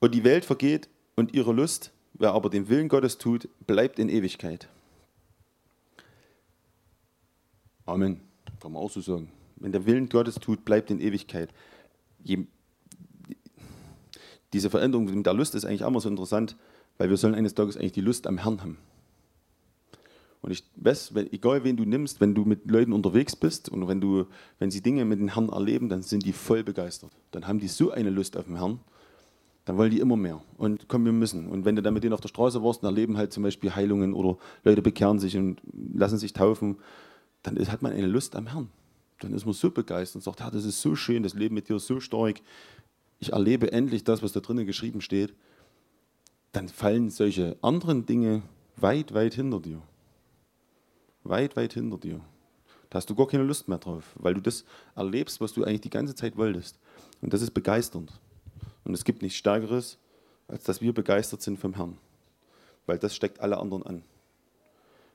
Und die Welt vergeht und ihre Lust, wer aber den Willen Gottes tut, bleibt in Ewigkeit. Amen. Kann man auch so sagen. Wenn der Willen Gottes tut, bleibt in Ewigkeit. Je, diese Veränderung mit der Lust ist eigentlich auch immer so interessant, weil wir sollen eines Tages eigentlich die Lust am Herrn haben. Und ich weiß, egal wen du nimmst, wenn du mit Leuten unterwegs bist und wenn, du, wenn sie Dinge mit dem Herrn erleben, dann sind die voll begeistert. Dann haben die so eine Lust auf den Herrn, dann wollen die immer mehr. Und komm, wir müssen. Und wenn du dann mit denen auf der Straße warst und erleben halt zum Beispiel Heilungen oder Leute bekehren sich und lassen sich taufen, dann ist, hat man eine Lust am Herrn. Dann ist man so begeistert und sagt, Herr, das ist so schön, das Leben mit dir ist so stark. Ich erlebe endlich das, was da drinnen geschrieben steht. Dann fallen solche anderen Dinge weit, weit hinter dir. Weit, weit hinter dir. Da hast du gar keine Lust mehr drauf, weil du das erlebst, was du eigentlich die ganze Zeit wolltest. Und das ist begeisternd. Und es gibt nichts Stärkeres, als dass wir begeistert sind vom Herrn. Weil das steckt alle anderen an.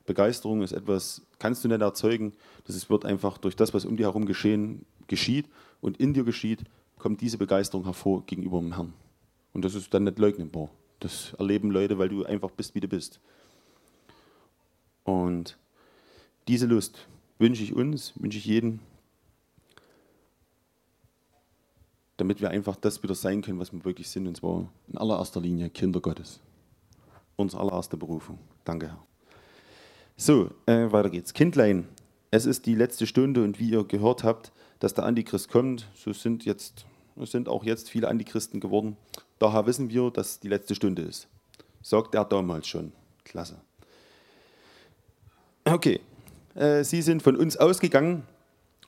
Begeisterung ist etwas, kannst du nicht erzeugen. Das wird einfach durch das, was um dir herum geschehen, geschieht und in dir geschieht, kommt diese Begeisterung hervor gegenüber dem Herrn. Und das ist dann nicht leugnbar. Das erleben Leute, weil du einfach bist, wie du bist. Und diese Lust wünsche ich uns, wünsche ich jeden, damit wir einfach das wieder sein können, was wir wirklich sind, und zwar in allererster Linie Kinder Gottes. Unsere allererste Berufung. Danke, Herr. So, äh, weiter geht's. Kindlein, es ist die letzte Stunde und wie ihr gehört habt, dass der Antichrist kommt, so sind jetzt, sind auch jetzt viele Antichristen geworden. Daher wissen wir, dass die letzte Stunde ist. Sagt er damals schon. Klasse. Okay, äh, sie sind von uns ausgegangen,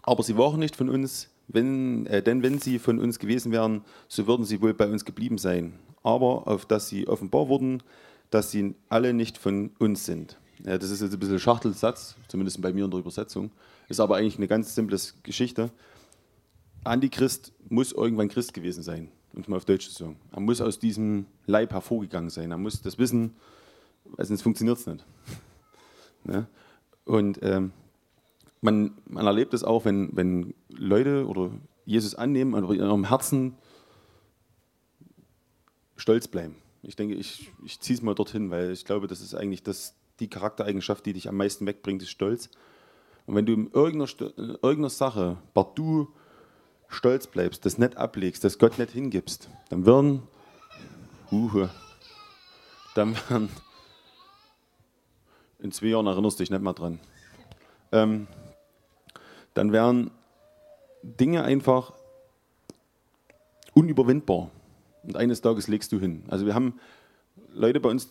aber sie waren nicht von uns, wenn, äh, denn wenn sie von uns gewesen wären, so würden sie wohl bei uns geblieben sein. Aber auf dass sie offenbar wurden, dass sie alle nicht von uns sind. Ja, das ist jetzt ein bisschen Schachtelsatz, zumindest bei mir in der Übersetzung. Ist aber eigentlich eine ganz simple Geschichte. Antichrist muss irgendwann Christ gewesen sein, um es mal auf Deutsch zu sagen. Er muss aus diesem Leib hervorgegangen sein. Er muss das wissen, weil sonst funktioniert es nicht. <laughs> ne? Und ähm, man, man erlebt es auch, wenn, wenn Leute oder Jesus annehmen und in ihrem Herzen stolz bleiben. Ich denke, ich, ich ziehe es mal dorthin, weil ich glaube, das ist eigentlich das, die Charaktereigenschaft, die dich am meisten wegbringt, ist Stolz. Und wenn du in irgendeiner, in irgendeiner Sache partout stolz bleibst, das nicht ablegst, das Gott nicht hingibst, dann werden, Huhe, dann werden, in zwei Jahren erinnerst du dich nicht mal dran, ähm, dann werden Dinge einfach unüberwindbar. Und eines Tages legst du hin. Also wir haben Leute bei uns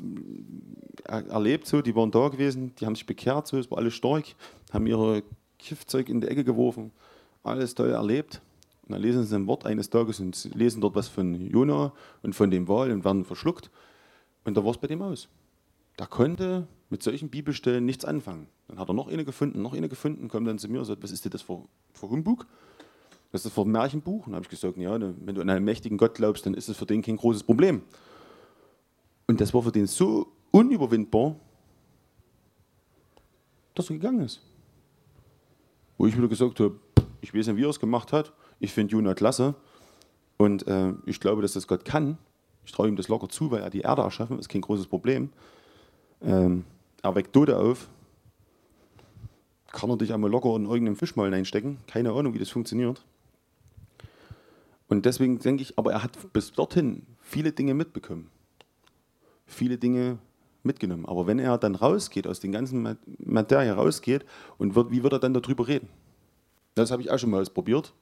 er- erlebt, so, die waren da gewesen, die haben sich bekehrt, so, es war alles stark, haben ihre Kiffzeug in die Ecke geworfen, alles toll erlebt. Und dann lesen sie ein Wort eines Tages und lesen dort was von Jona und von dem Wal und werden verschluckt. Und da war es bei dem aus. Da konnte mit solchen Bibelstellen nichts anfangen. Dann hat er noch eine gefunden, noch eine gefunden, kommt dann zu mir und sagt, was ist denn das für, für Humbug? Was ist das für ein Märchenbuch? Und habe ich gesagt, ja, ne, wenn du an einen mächtigen Gott glaubst, dann ist es für den kein großes Problem. Und das war für den so unüberwindbar, dass er gegangen ist. Wo ich wieder gesagt habe, ich weiß nicht, wie er es gemacht hat. Ich finde Jona klasse. Und äh, ich glaube, dass das Gott kann. Ich traue ihm das locker zu, weil er die Erde erschaffen ist kein großes Problem. Ähm, er auf. Kann er dich einmal locker in irgendeinen Fischmaul einstecken? Keine Ahnung, wie das funktioniert. Und deswegen denke ich, aber er hat bis dorthin viele Dinge mitbekommen. Viele Dinge mitgenommen. Aber wenn er dann rausgeht, aus den ganzen Ma- Materie rausgeht, und wird, wie wird er dann darüber reden? Das habe ich auch schon mal ausprobiert.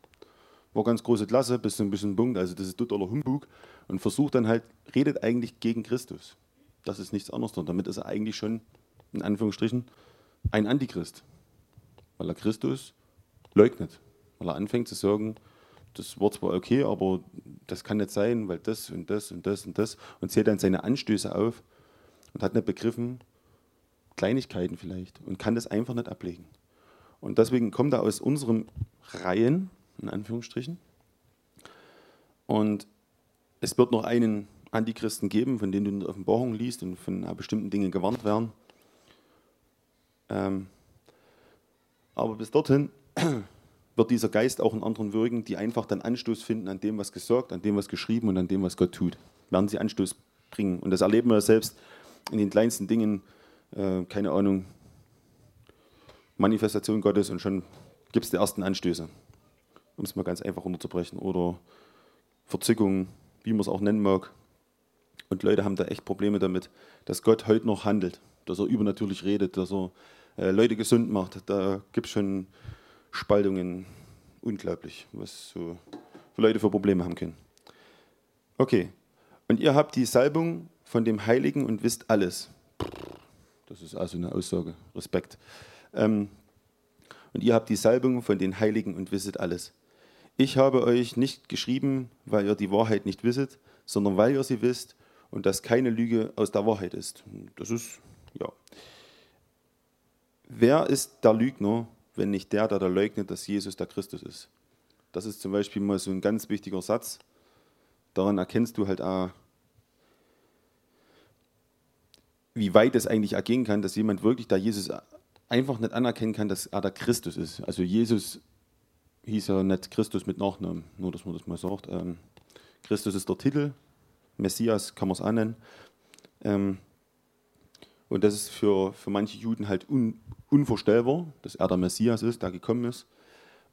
War ganz große Klasse, bis zu ein bisschen Punkt, also das ist totaler Humbug. Und versucht dann halt, redet eigentlich gegen Christus. Das ist nichts anderes. Und damit ist er eigentlich schon, in Anführungsstrichen, ein Antichrist. Weil er Christus leugnet. Weil er anfängt zu sagen, das war zwar okay, aber das kann nicht sein, weil das und das und das und das. Und zählt dann seine Anstöße auf und hat nicht begriffen, Kleinigkeiten vielleicht, und kann das einfach nicht ablegen. Und deswegen kommt er aus unseren Reihen, in Anführungsstrichen. Und es wird noch einen Antichristen geben, von dem du in der Offenbarung liest und von bestimmten Dingen gewarnt werden. Ähm, aber bis dorthin <clears throat> wird dieser Geist auch in anderen wirken, die einfach dann Anstoß finden an dem, was gesagt, an dem, was geschrieben und an dem, was Gott tut. Werden sie Anstoß bringen. Und das erleben wir selbst in den kleinsten Dingen, äh, keine Ahnung, Manifestation Gottes und schon gibt es die ersten Anstöße, um es mal ganz einfach runterzubrechen. Oder Verzückung, wie man es auch nennen mag. Und Leute haben da echt Probleme damit, dass Gott heute noch handelt, dass er übernatürlich redet, dass er äh, Leute gesund macht. Da gibt es schon Spaltungen, unglaublich, was so für Leute für Probleme haben können. Okay, und ihr habt die Salbung von dem Heiligen und wisst alles. Das ist also eine Aussage, Respekt. Ähm, und ihr habt die Salbung von den Heiligen und wisset alles. Ich habe euch nicht geschrieben, weil ihr die Wahrheit nicht wisset, sondern weil ihr sie wisst und dass keine Lüge aus der Wahrheit ist. Das ist, ja. Wer ist der Lügner, wenn nicht der, der da leugnet, dass Jesus der Christus ist? Das ist zum Beispiel mal so ein ganz wichtiger Satz. Daran erkennst du halt auch, wie weit es eigentlich ergehen kann, dass jemand wirklich da Jesus einfach nicht anerkennen kann, dass er der Christus ist. Also Jesus hieß ja nicht Christus mit Nachnamen, nur dass man das mal sagt. Ähm, Christus ist der Titel, Messias kann man es annennen. Und das ist für, für manche Juden halt un, unvorstellbar, dass er der Messias ist, der gekommen ist.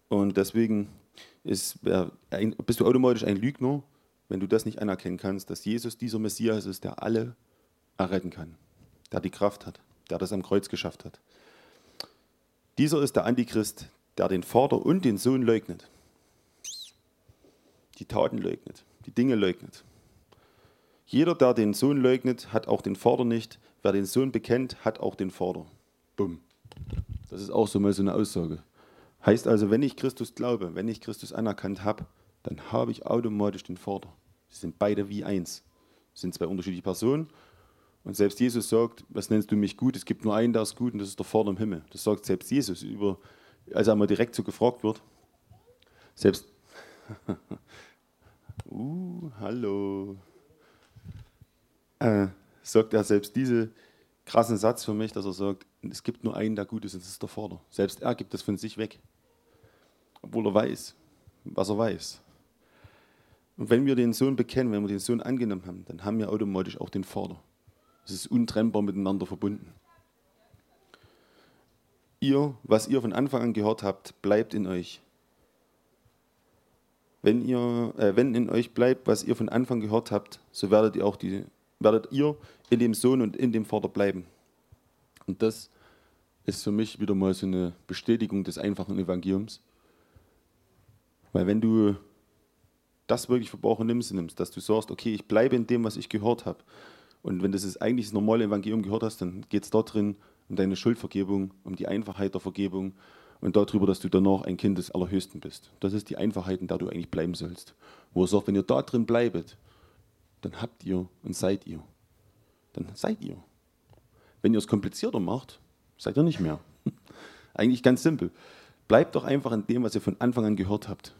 Und deswegen ist, bist du automatisch ein Lügner, wenn du das nicht anerkennen kannst, dass Jesus dieser Messias ist, der alle erretten kann, der die Kraft hat, der das am Kreuz geschafft hat. Dieser ist der Antichrist, der den Vater und den Sohn leugnet. Die Taten leugnet, die Dinge leugnet. Jeder, der den Sohn leugnet, hat auch den Vater nicht. Wer den Sohn bekennt, hat auch den Vater. Bumm. Das ist auch so mal so eine Aussage. Heißt also, wenn ich Christus glaube, wenn ich Christus anerkannt habe, dann habe ich automatisch den Vater. Sie sind beide wie eins. Es sind zwei unterschiedliche Personen. Und selbst Jesus sagt, was nennst du mich gut? Es gibt nur einen, der ist gut und das ist der Vater im Himmel. Das sagt selbst Jesus, über, als er mal direkt so gefragt wird. Selbst, <laughs> uh, hallo, äh, sagt er selbst diesen krassen Satz für mich, dass er sagt, es gibt nur einen, der gut ist und das ist der Vater. Selbst er gibt das von sich weg. Obwohl er weiß, was er weiß. Und wenn wir den Sohn bekennen, wenn wir den Sohn angenommen haben, dann haben wir automatisch auch den Vater. Es ist untrennbar miteinander verbunden. Ihr, was ihr von Anfang an gehört habt, bleibt in euch. Wenn, ihr, äh, wenn in euch bleibt, was ihr von Anfang gehört habt, so werdet ihr auch die, werdet ihr in dem Sohn und in dem Vater bleiben. Und das ist für mich wieder mal so eine Bestätigung des einfachen Evangeliums. Weil wenn du das wirklich verbrauchen nimmst, nimmst, dass du sagst, okay, ich bleibe in dem, was ich gehört habe. Und wenn das ist eigentlich das normale Evangelium gehört hast, dann geht es dort drin um deine Schuldvergebung, um die Einfachheit der Vergebung und darüber, dass du danach ein Kind des Allerhöchsten bist. Das ist die Einfachheit, in der du eigentlich bleiben sollst. Wo er sagt, wenn ihr da drin bleibet, dann habt ihr und seid ihr. Dann seid ihr. Wenn ihr es komplizierter macht, seid ihr nicht mehr. <laughs> Eigentlich ganz simpel. Bleibt doch einfach in dem, was ihr von Anfang an gehört habt.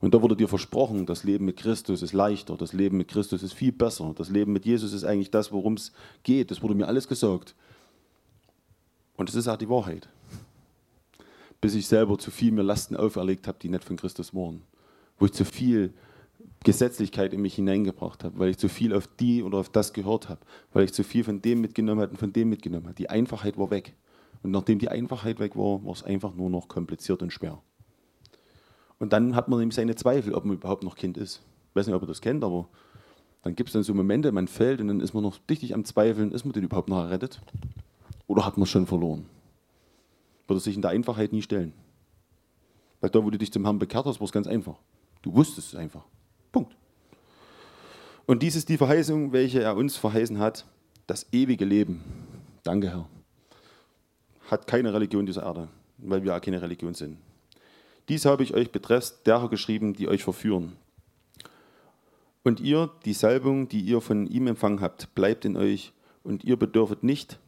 Und da wurde dir versprochen, das Leben mit Christus ist leichter, das Leben mit Christus ist viel besser, das Leben mit Jesus ist eigentlich das, worum es geht. Das wurde mir alles gesagt. Und es ist auch die Wahrheit. Bis ich selber zu viel mir Lasten auferlegt habe, die nicht von Christus waren. Wo ich zu viel Gesetzlichkeit in mich hineingebracht habe, weil ich zu viel auf die oder auf das gehört habe, weil ich zu viel von dem mitgenommen habe und von dem mitgenommen habe. Die Einfachheit war weg. Und nachdem die Einfachheit weg war, war es einfach nur noch kompliziert und schwer. Und dann hat man nämlich seine Zweifel, ob man überhaupt noch Kind ist. Ich weiß nicht, ob ihr das kennt, aber dann gibt es dann so Momente, man fällt und dann ist man noch richtig am Zweifeln, ist man denn überhaupt noch errettet? Oder hat man es schon verloren? Würde sich in der Einfachheit nie stellen. Weil da, wo du dich zum Herrn bekehrt hast, war es ganz einfach. Du wusstest es einfach. Und dies ist die Verheißung, welche er uns verheißen hat, das ewige Leben. Danke, Herr. Hat keine Religion dieser Erde, weil wir auch keine Religion sind. Dies habe ich euch betreffs derer geschrieben, die euch verführen. Und ihr, die Salbung, die ihr von ihm empfangen habt, bleibt in euch, und ihr bedürfet nicht,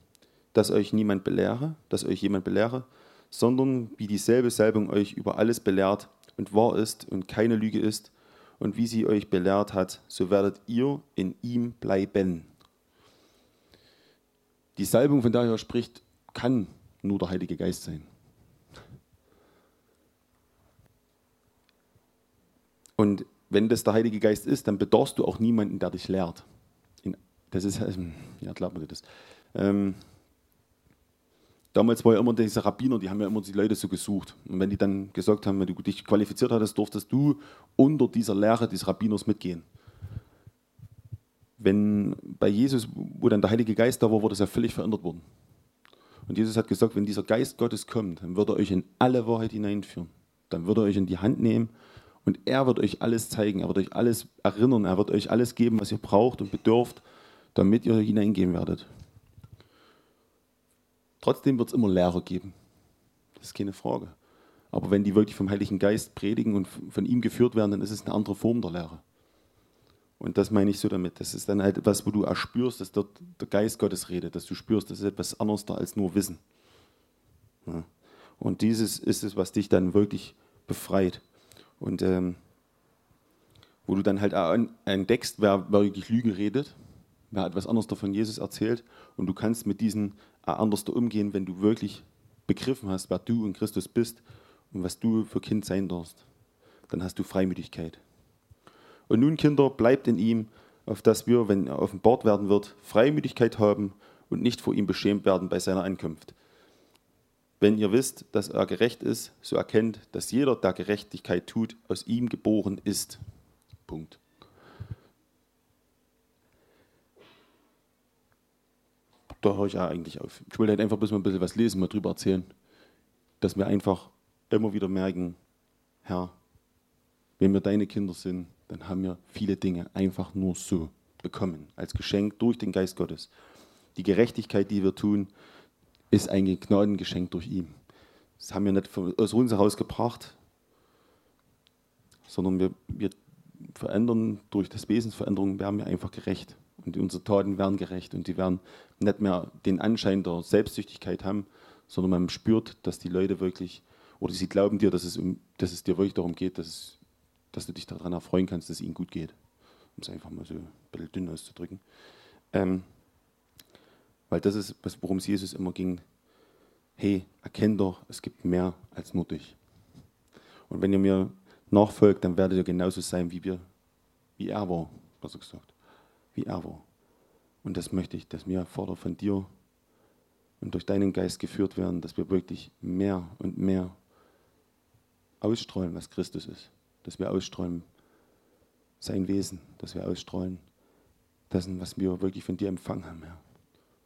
dass euch niemand belehre, dass euch jemand belehre, sondern wie dieselbe Salbung euch über alles belehrt und wahr ist und keine Lüge ist, und wie sie euch belehrt hat, so werdet ihr in ihm bleiben. Die Salbung, von der er spricht, kann nur der Heilige Geist sein. Und wenn das der Heilige Geist ist, dann bedarfst du auch niemanden, der dich lehrt. Das ist, <laughs> ja, glaubt mir das. Ähm, damals war ja immer diese Rabbiner, die haben ja immer die Leute so gesucht. Und wenn die dann gesagt haben, wenn du dich qualifiziert hattest, durftest du unter dieser Lehre des Rabbiners mitgehen. Wenn bei Jesus, wo dann der Heilige Geist da war, wurde das ja völlig verändert worden. Und Jesus hat gesagt, wenn dieser Geist Gottes kommt, dann wird er euch in alle Wahrheit hineinführen. Dann wird er euch in die Hand nehmen und er wird euch alles zeigen, er wird euch alles erinnern, er wird euch alles geben, was ihr braucht und bedürft, damit ihr hineingehen werdet. Trotzdem wird es immer Lehrer geben. Das ist keine Frage. Aber wenn die wirklich vom Heiligen Geist predigen und von ihm geführt werden, dann ist es eine andere Form der Lehre. Und das meine ich so damit. Das ist dann halt etwas, wo du erspürst, dass dort der Geist Gottes redet, dass du spürst, das ist etwas anderes da als nur Wissen. Ja. Und dieses ist es, was dich dann wirklich befreit. Und ähm, wo du dann halt entdeckst, wer wirklich Lüge redet, Wer hat was anderes davon Jesus erzählt und du kannst mit diesen anders umgehen, wenn du wirklich begriffen hast, wer du in Christus bist und was du für Kind sein darfst. Dann hast du Freimütigkeit. Und nun, Kinder, bleibt in ihm, auf dass wir, wenn er offenbart werden wird, Freimütigkeit haben und nicht vor ihm beschämt werden bei seiner Ankunft. Wenn ihr wisst, dass er gerecht ist, so erkennt, dass jeder, der Gerechtigkeit tut, aus ihm geboren ist. Punkt. Da höre ich ja eigentlich auf. Ich wollte halt einfach bloß mal ein bisschen was lesen, mal drüber erzählen, dass wir einfach immer wieder merken, Herr, wenn wir deine Kinder sind, dann haben wir viele Dinge einfach nur so bekommen, als Geschenk durch den Geist Gottes. Die Gerechtigkeit, die wir tun, ist ein Gnadengeschenk durch ihn. Das haben wir nicht aus uns herausgebracht, sondern wir, wir verändern durch das Wesensveränderung, werden wir einfach gerecht. Und unsere Taten werden gerecht und die werden nicht mehr den Anschein der Selbstsüchtigkeit haben, sondern man spürt, dass die Leute wirklich, oder sie glauben dir, dass es, um, dass es dir wirklich darum geht, dass, es, dass du dich daran erfreuen kannst, dass es ihnen gut geht. Um es einfach mal so ein bisschen dünn auszudrücken. Ähm, weil das ist, worum es Jesus immer ging. Hey, erkenn doch, es gibt mehr als nur dich. Und wenn ihr mir nachfolgt, dann werdet ihr genauso sein, wie wir, wie er war, besser gesagt. Wie er. Und das möchte ich, dass wir, Vater, von dir und durch deinen Geist geführt werden, dass wir wirklich mehr und mehr ausstrahlen, was Christus ist. Dass wir ausstrahlen sein Wesen, dass wir ausstrahlen dessen, was wir wirklich von dir empfangen haben, Herr.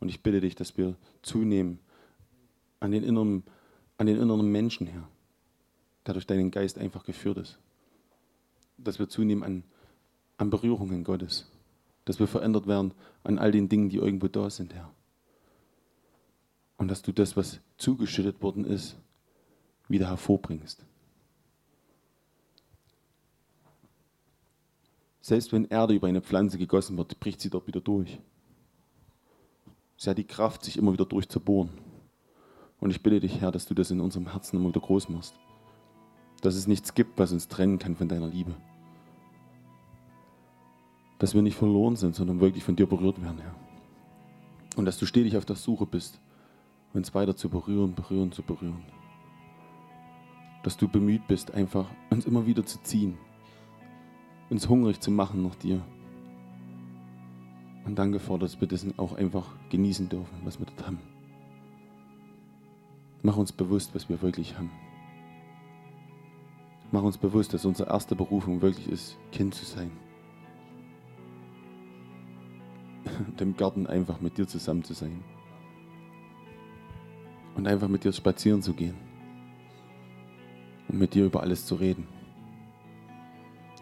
Und ich bitte dich, dass wir zunehmen an den inneren, an den inneren Menschen, Herr, der durch deinen Geist einfach geführt ist. Dass wir zunehmen an, an Berührungen Gottes. Dass wir verändert werden an all den Dingen, die irgendwo da sind, Herr. Und dass du das, was zugeschüttet worden ist, wieder hervorbringst. Selbst wenn Erde über eine Pflanze gegossen wird, bricht sie dort wieder durch. Sie hat die Kraft, sich immer wieder durchzubohren. Und ich bitte dich, Herr, dass du das in unserem Herzen immer wieder groß machst. Dass es nichts gibt, was uns trennen kann von deiner Liebe. Dass wir nicht verloren sind, sondern wirklich von dir berührt werden, Herr. Und dass du stetig auf der Suche bist, uns weiter zu berühren, berühren, zu berühren. Dass du bemüht bist, einfach uns immer wieder zu ziehen, uns hungrig zu machen nach dir. Und danke, Vater, dass wir das auch einfach genießen dürfen, was wir dort haben. Mach uns bewusst, was wir wirklich haben. Mach uns bewusst, dass unsere erste Berufung wirklich ist, Kind zu sein. <coughs> Im Garten einfach mit dir zusammen zu sein. Und einfach mit dir spazieren zu gehen. Und mit dir über alles zu reden.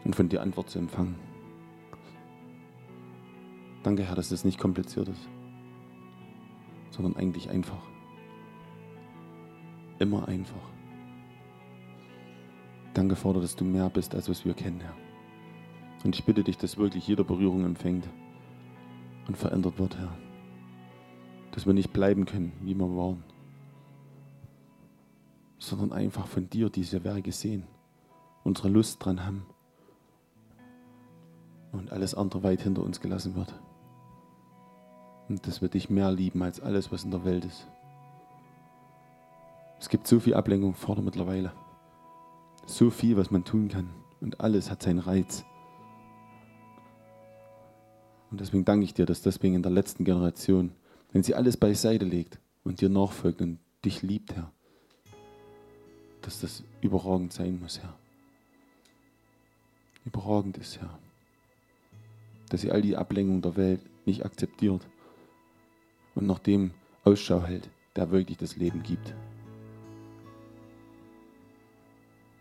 Und von dir Antwort zu empfangen. Danke, Herr, dass das nicht kompliziert ist, sondern eigentlich einfach. Immer einfach. Danke, Vater, dass du mehr bist, als was wir kennen, Herr. Und ich bitte dich, dass wirklich jeder Berührung empfängt und verändert wird, Herr. Dass wir nicht bleiben können, wie wir waren, sondern einfach von dir diese Werke sehen, unsere Lust dran haben und alles andere weit hinter uns gelassen wird. Und dass wir dich mehr lieben als alles, was in der Welt ist. Es gibt so viel Ablenkung vor mittlerweile. So viel, was man tun kann. Und alles hat seinen Reiz. Und deswegen danke ich dir, dass deswegen in der letzten Generation, wenn sie alles beiseite legt und dir nachfolgt und dich liebt, Herr, dass das überragend sein muss, Herr. Überragend ist, Herr. Dass sie all die Ablenkung der Welt nicht akzeptiert und nach dem Ausschau hält, der wirklich das Leben gibt.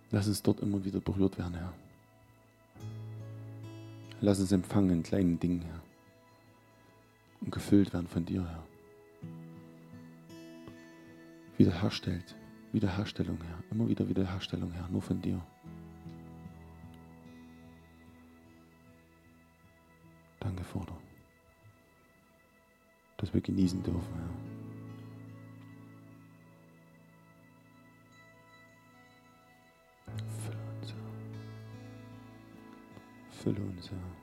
Lass uns dort immer wieder berührt werden, Herr. Lass uns empfangen in kleinen Dingen, Herr. Und gefüllt werden von dir, Herr. Wiederherstellt. Wiederherstellung, Herr. Immer wieder Wiederherstellung, Herr. Nur von dir. Danke, Vater. Dass wir genießen dürfen, Herr. Fülle uns, Herr. Fülle uns, Herr.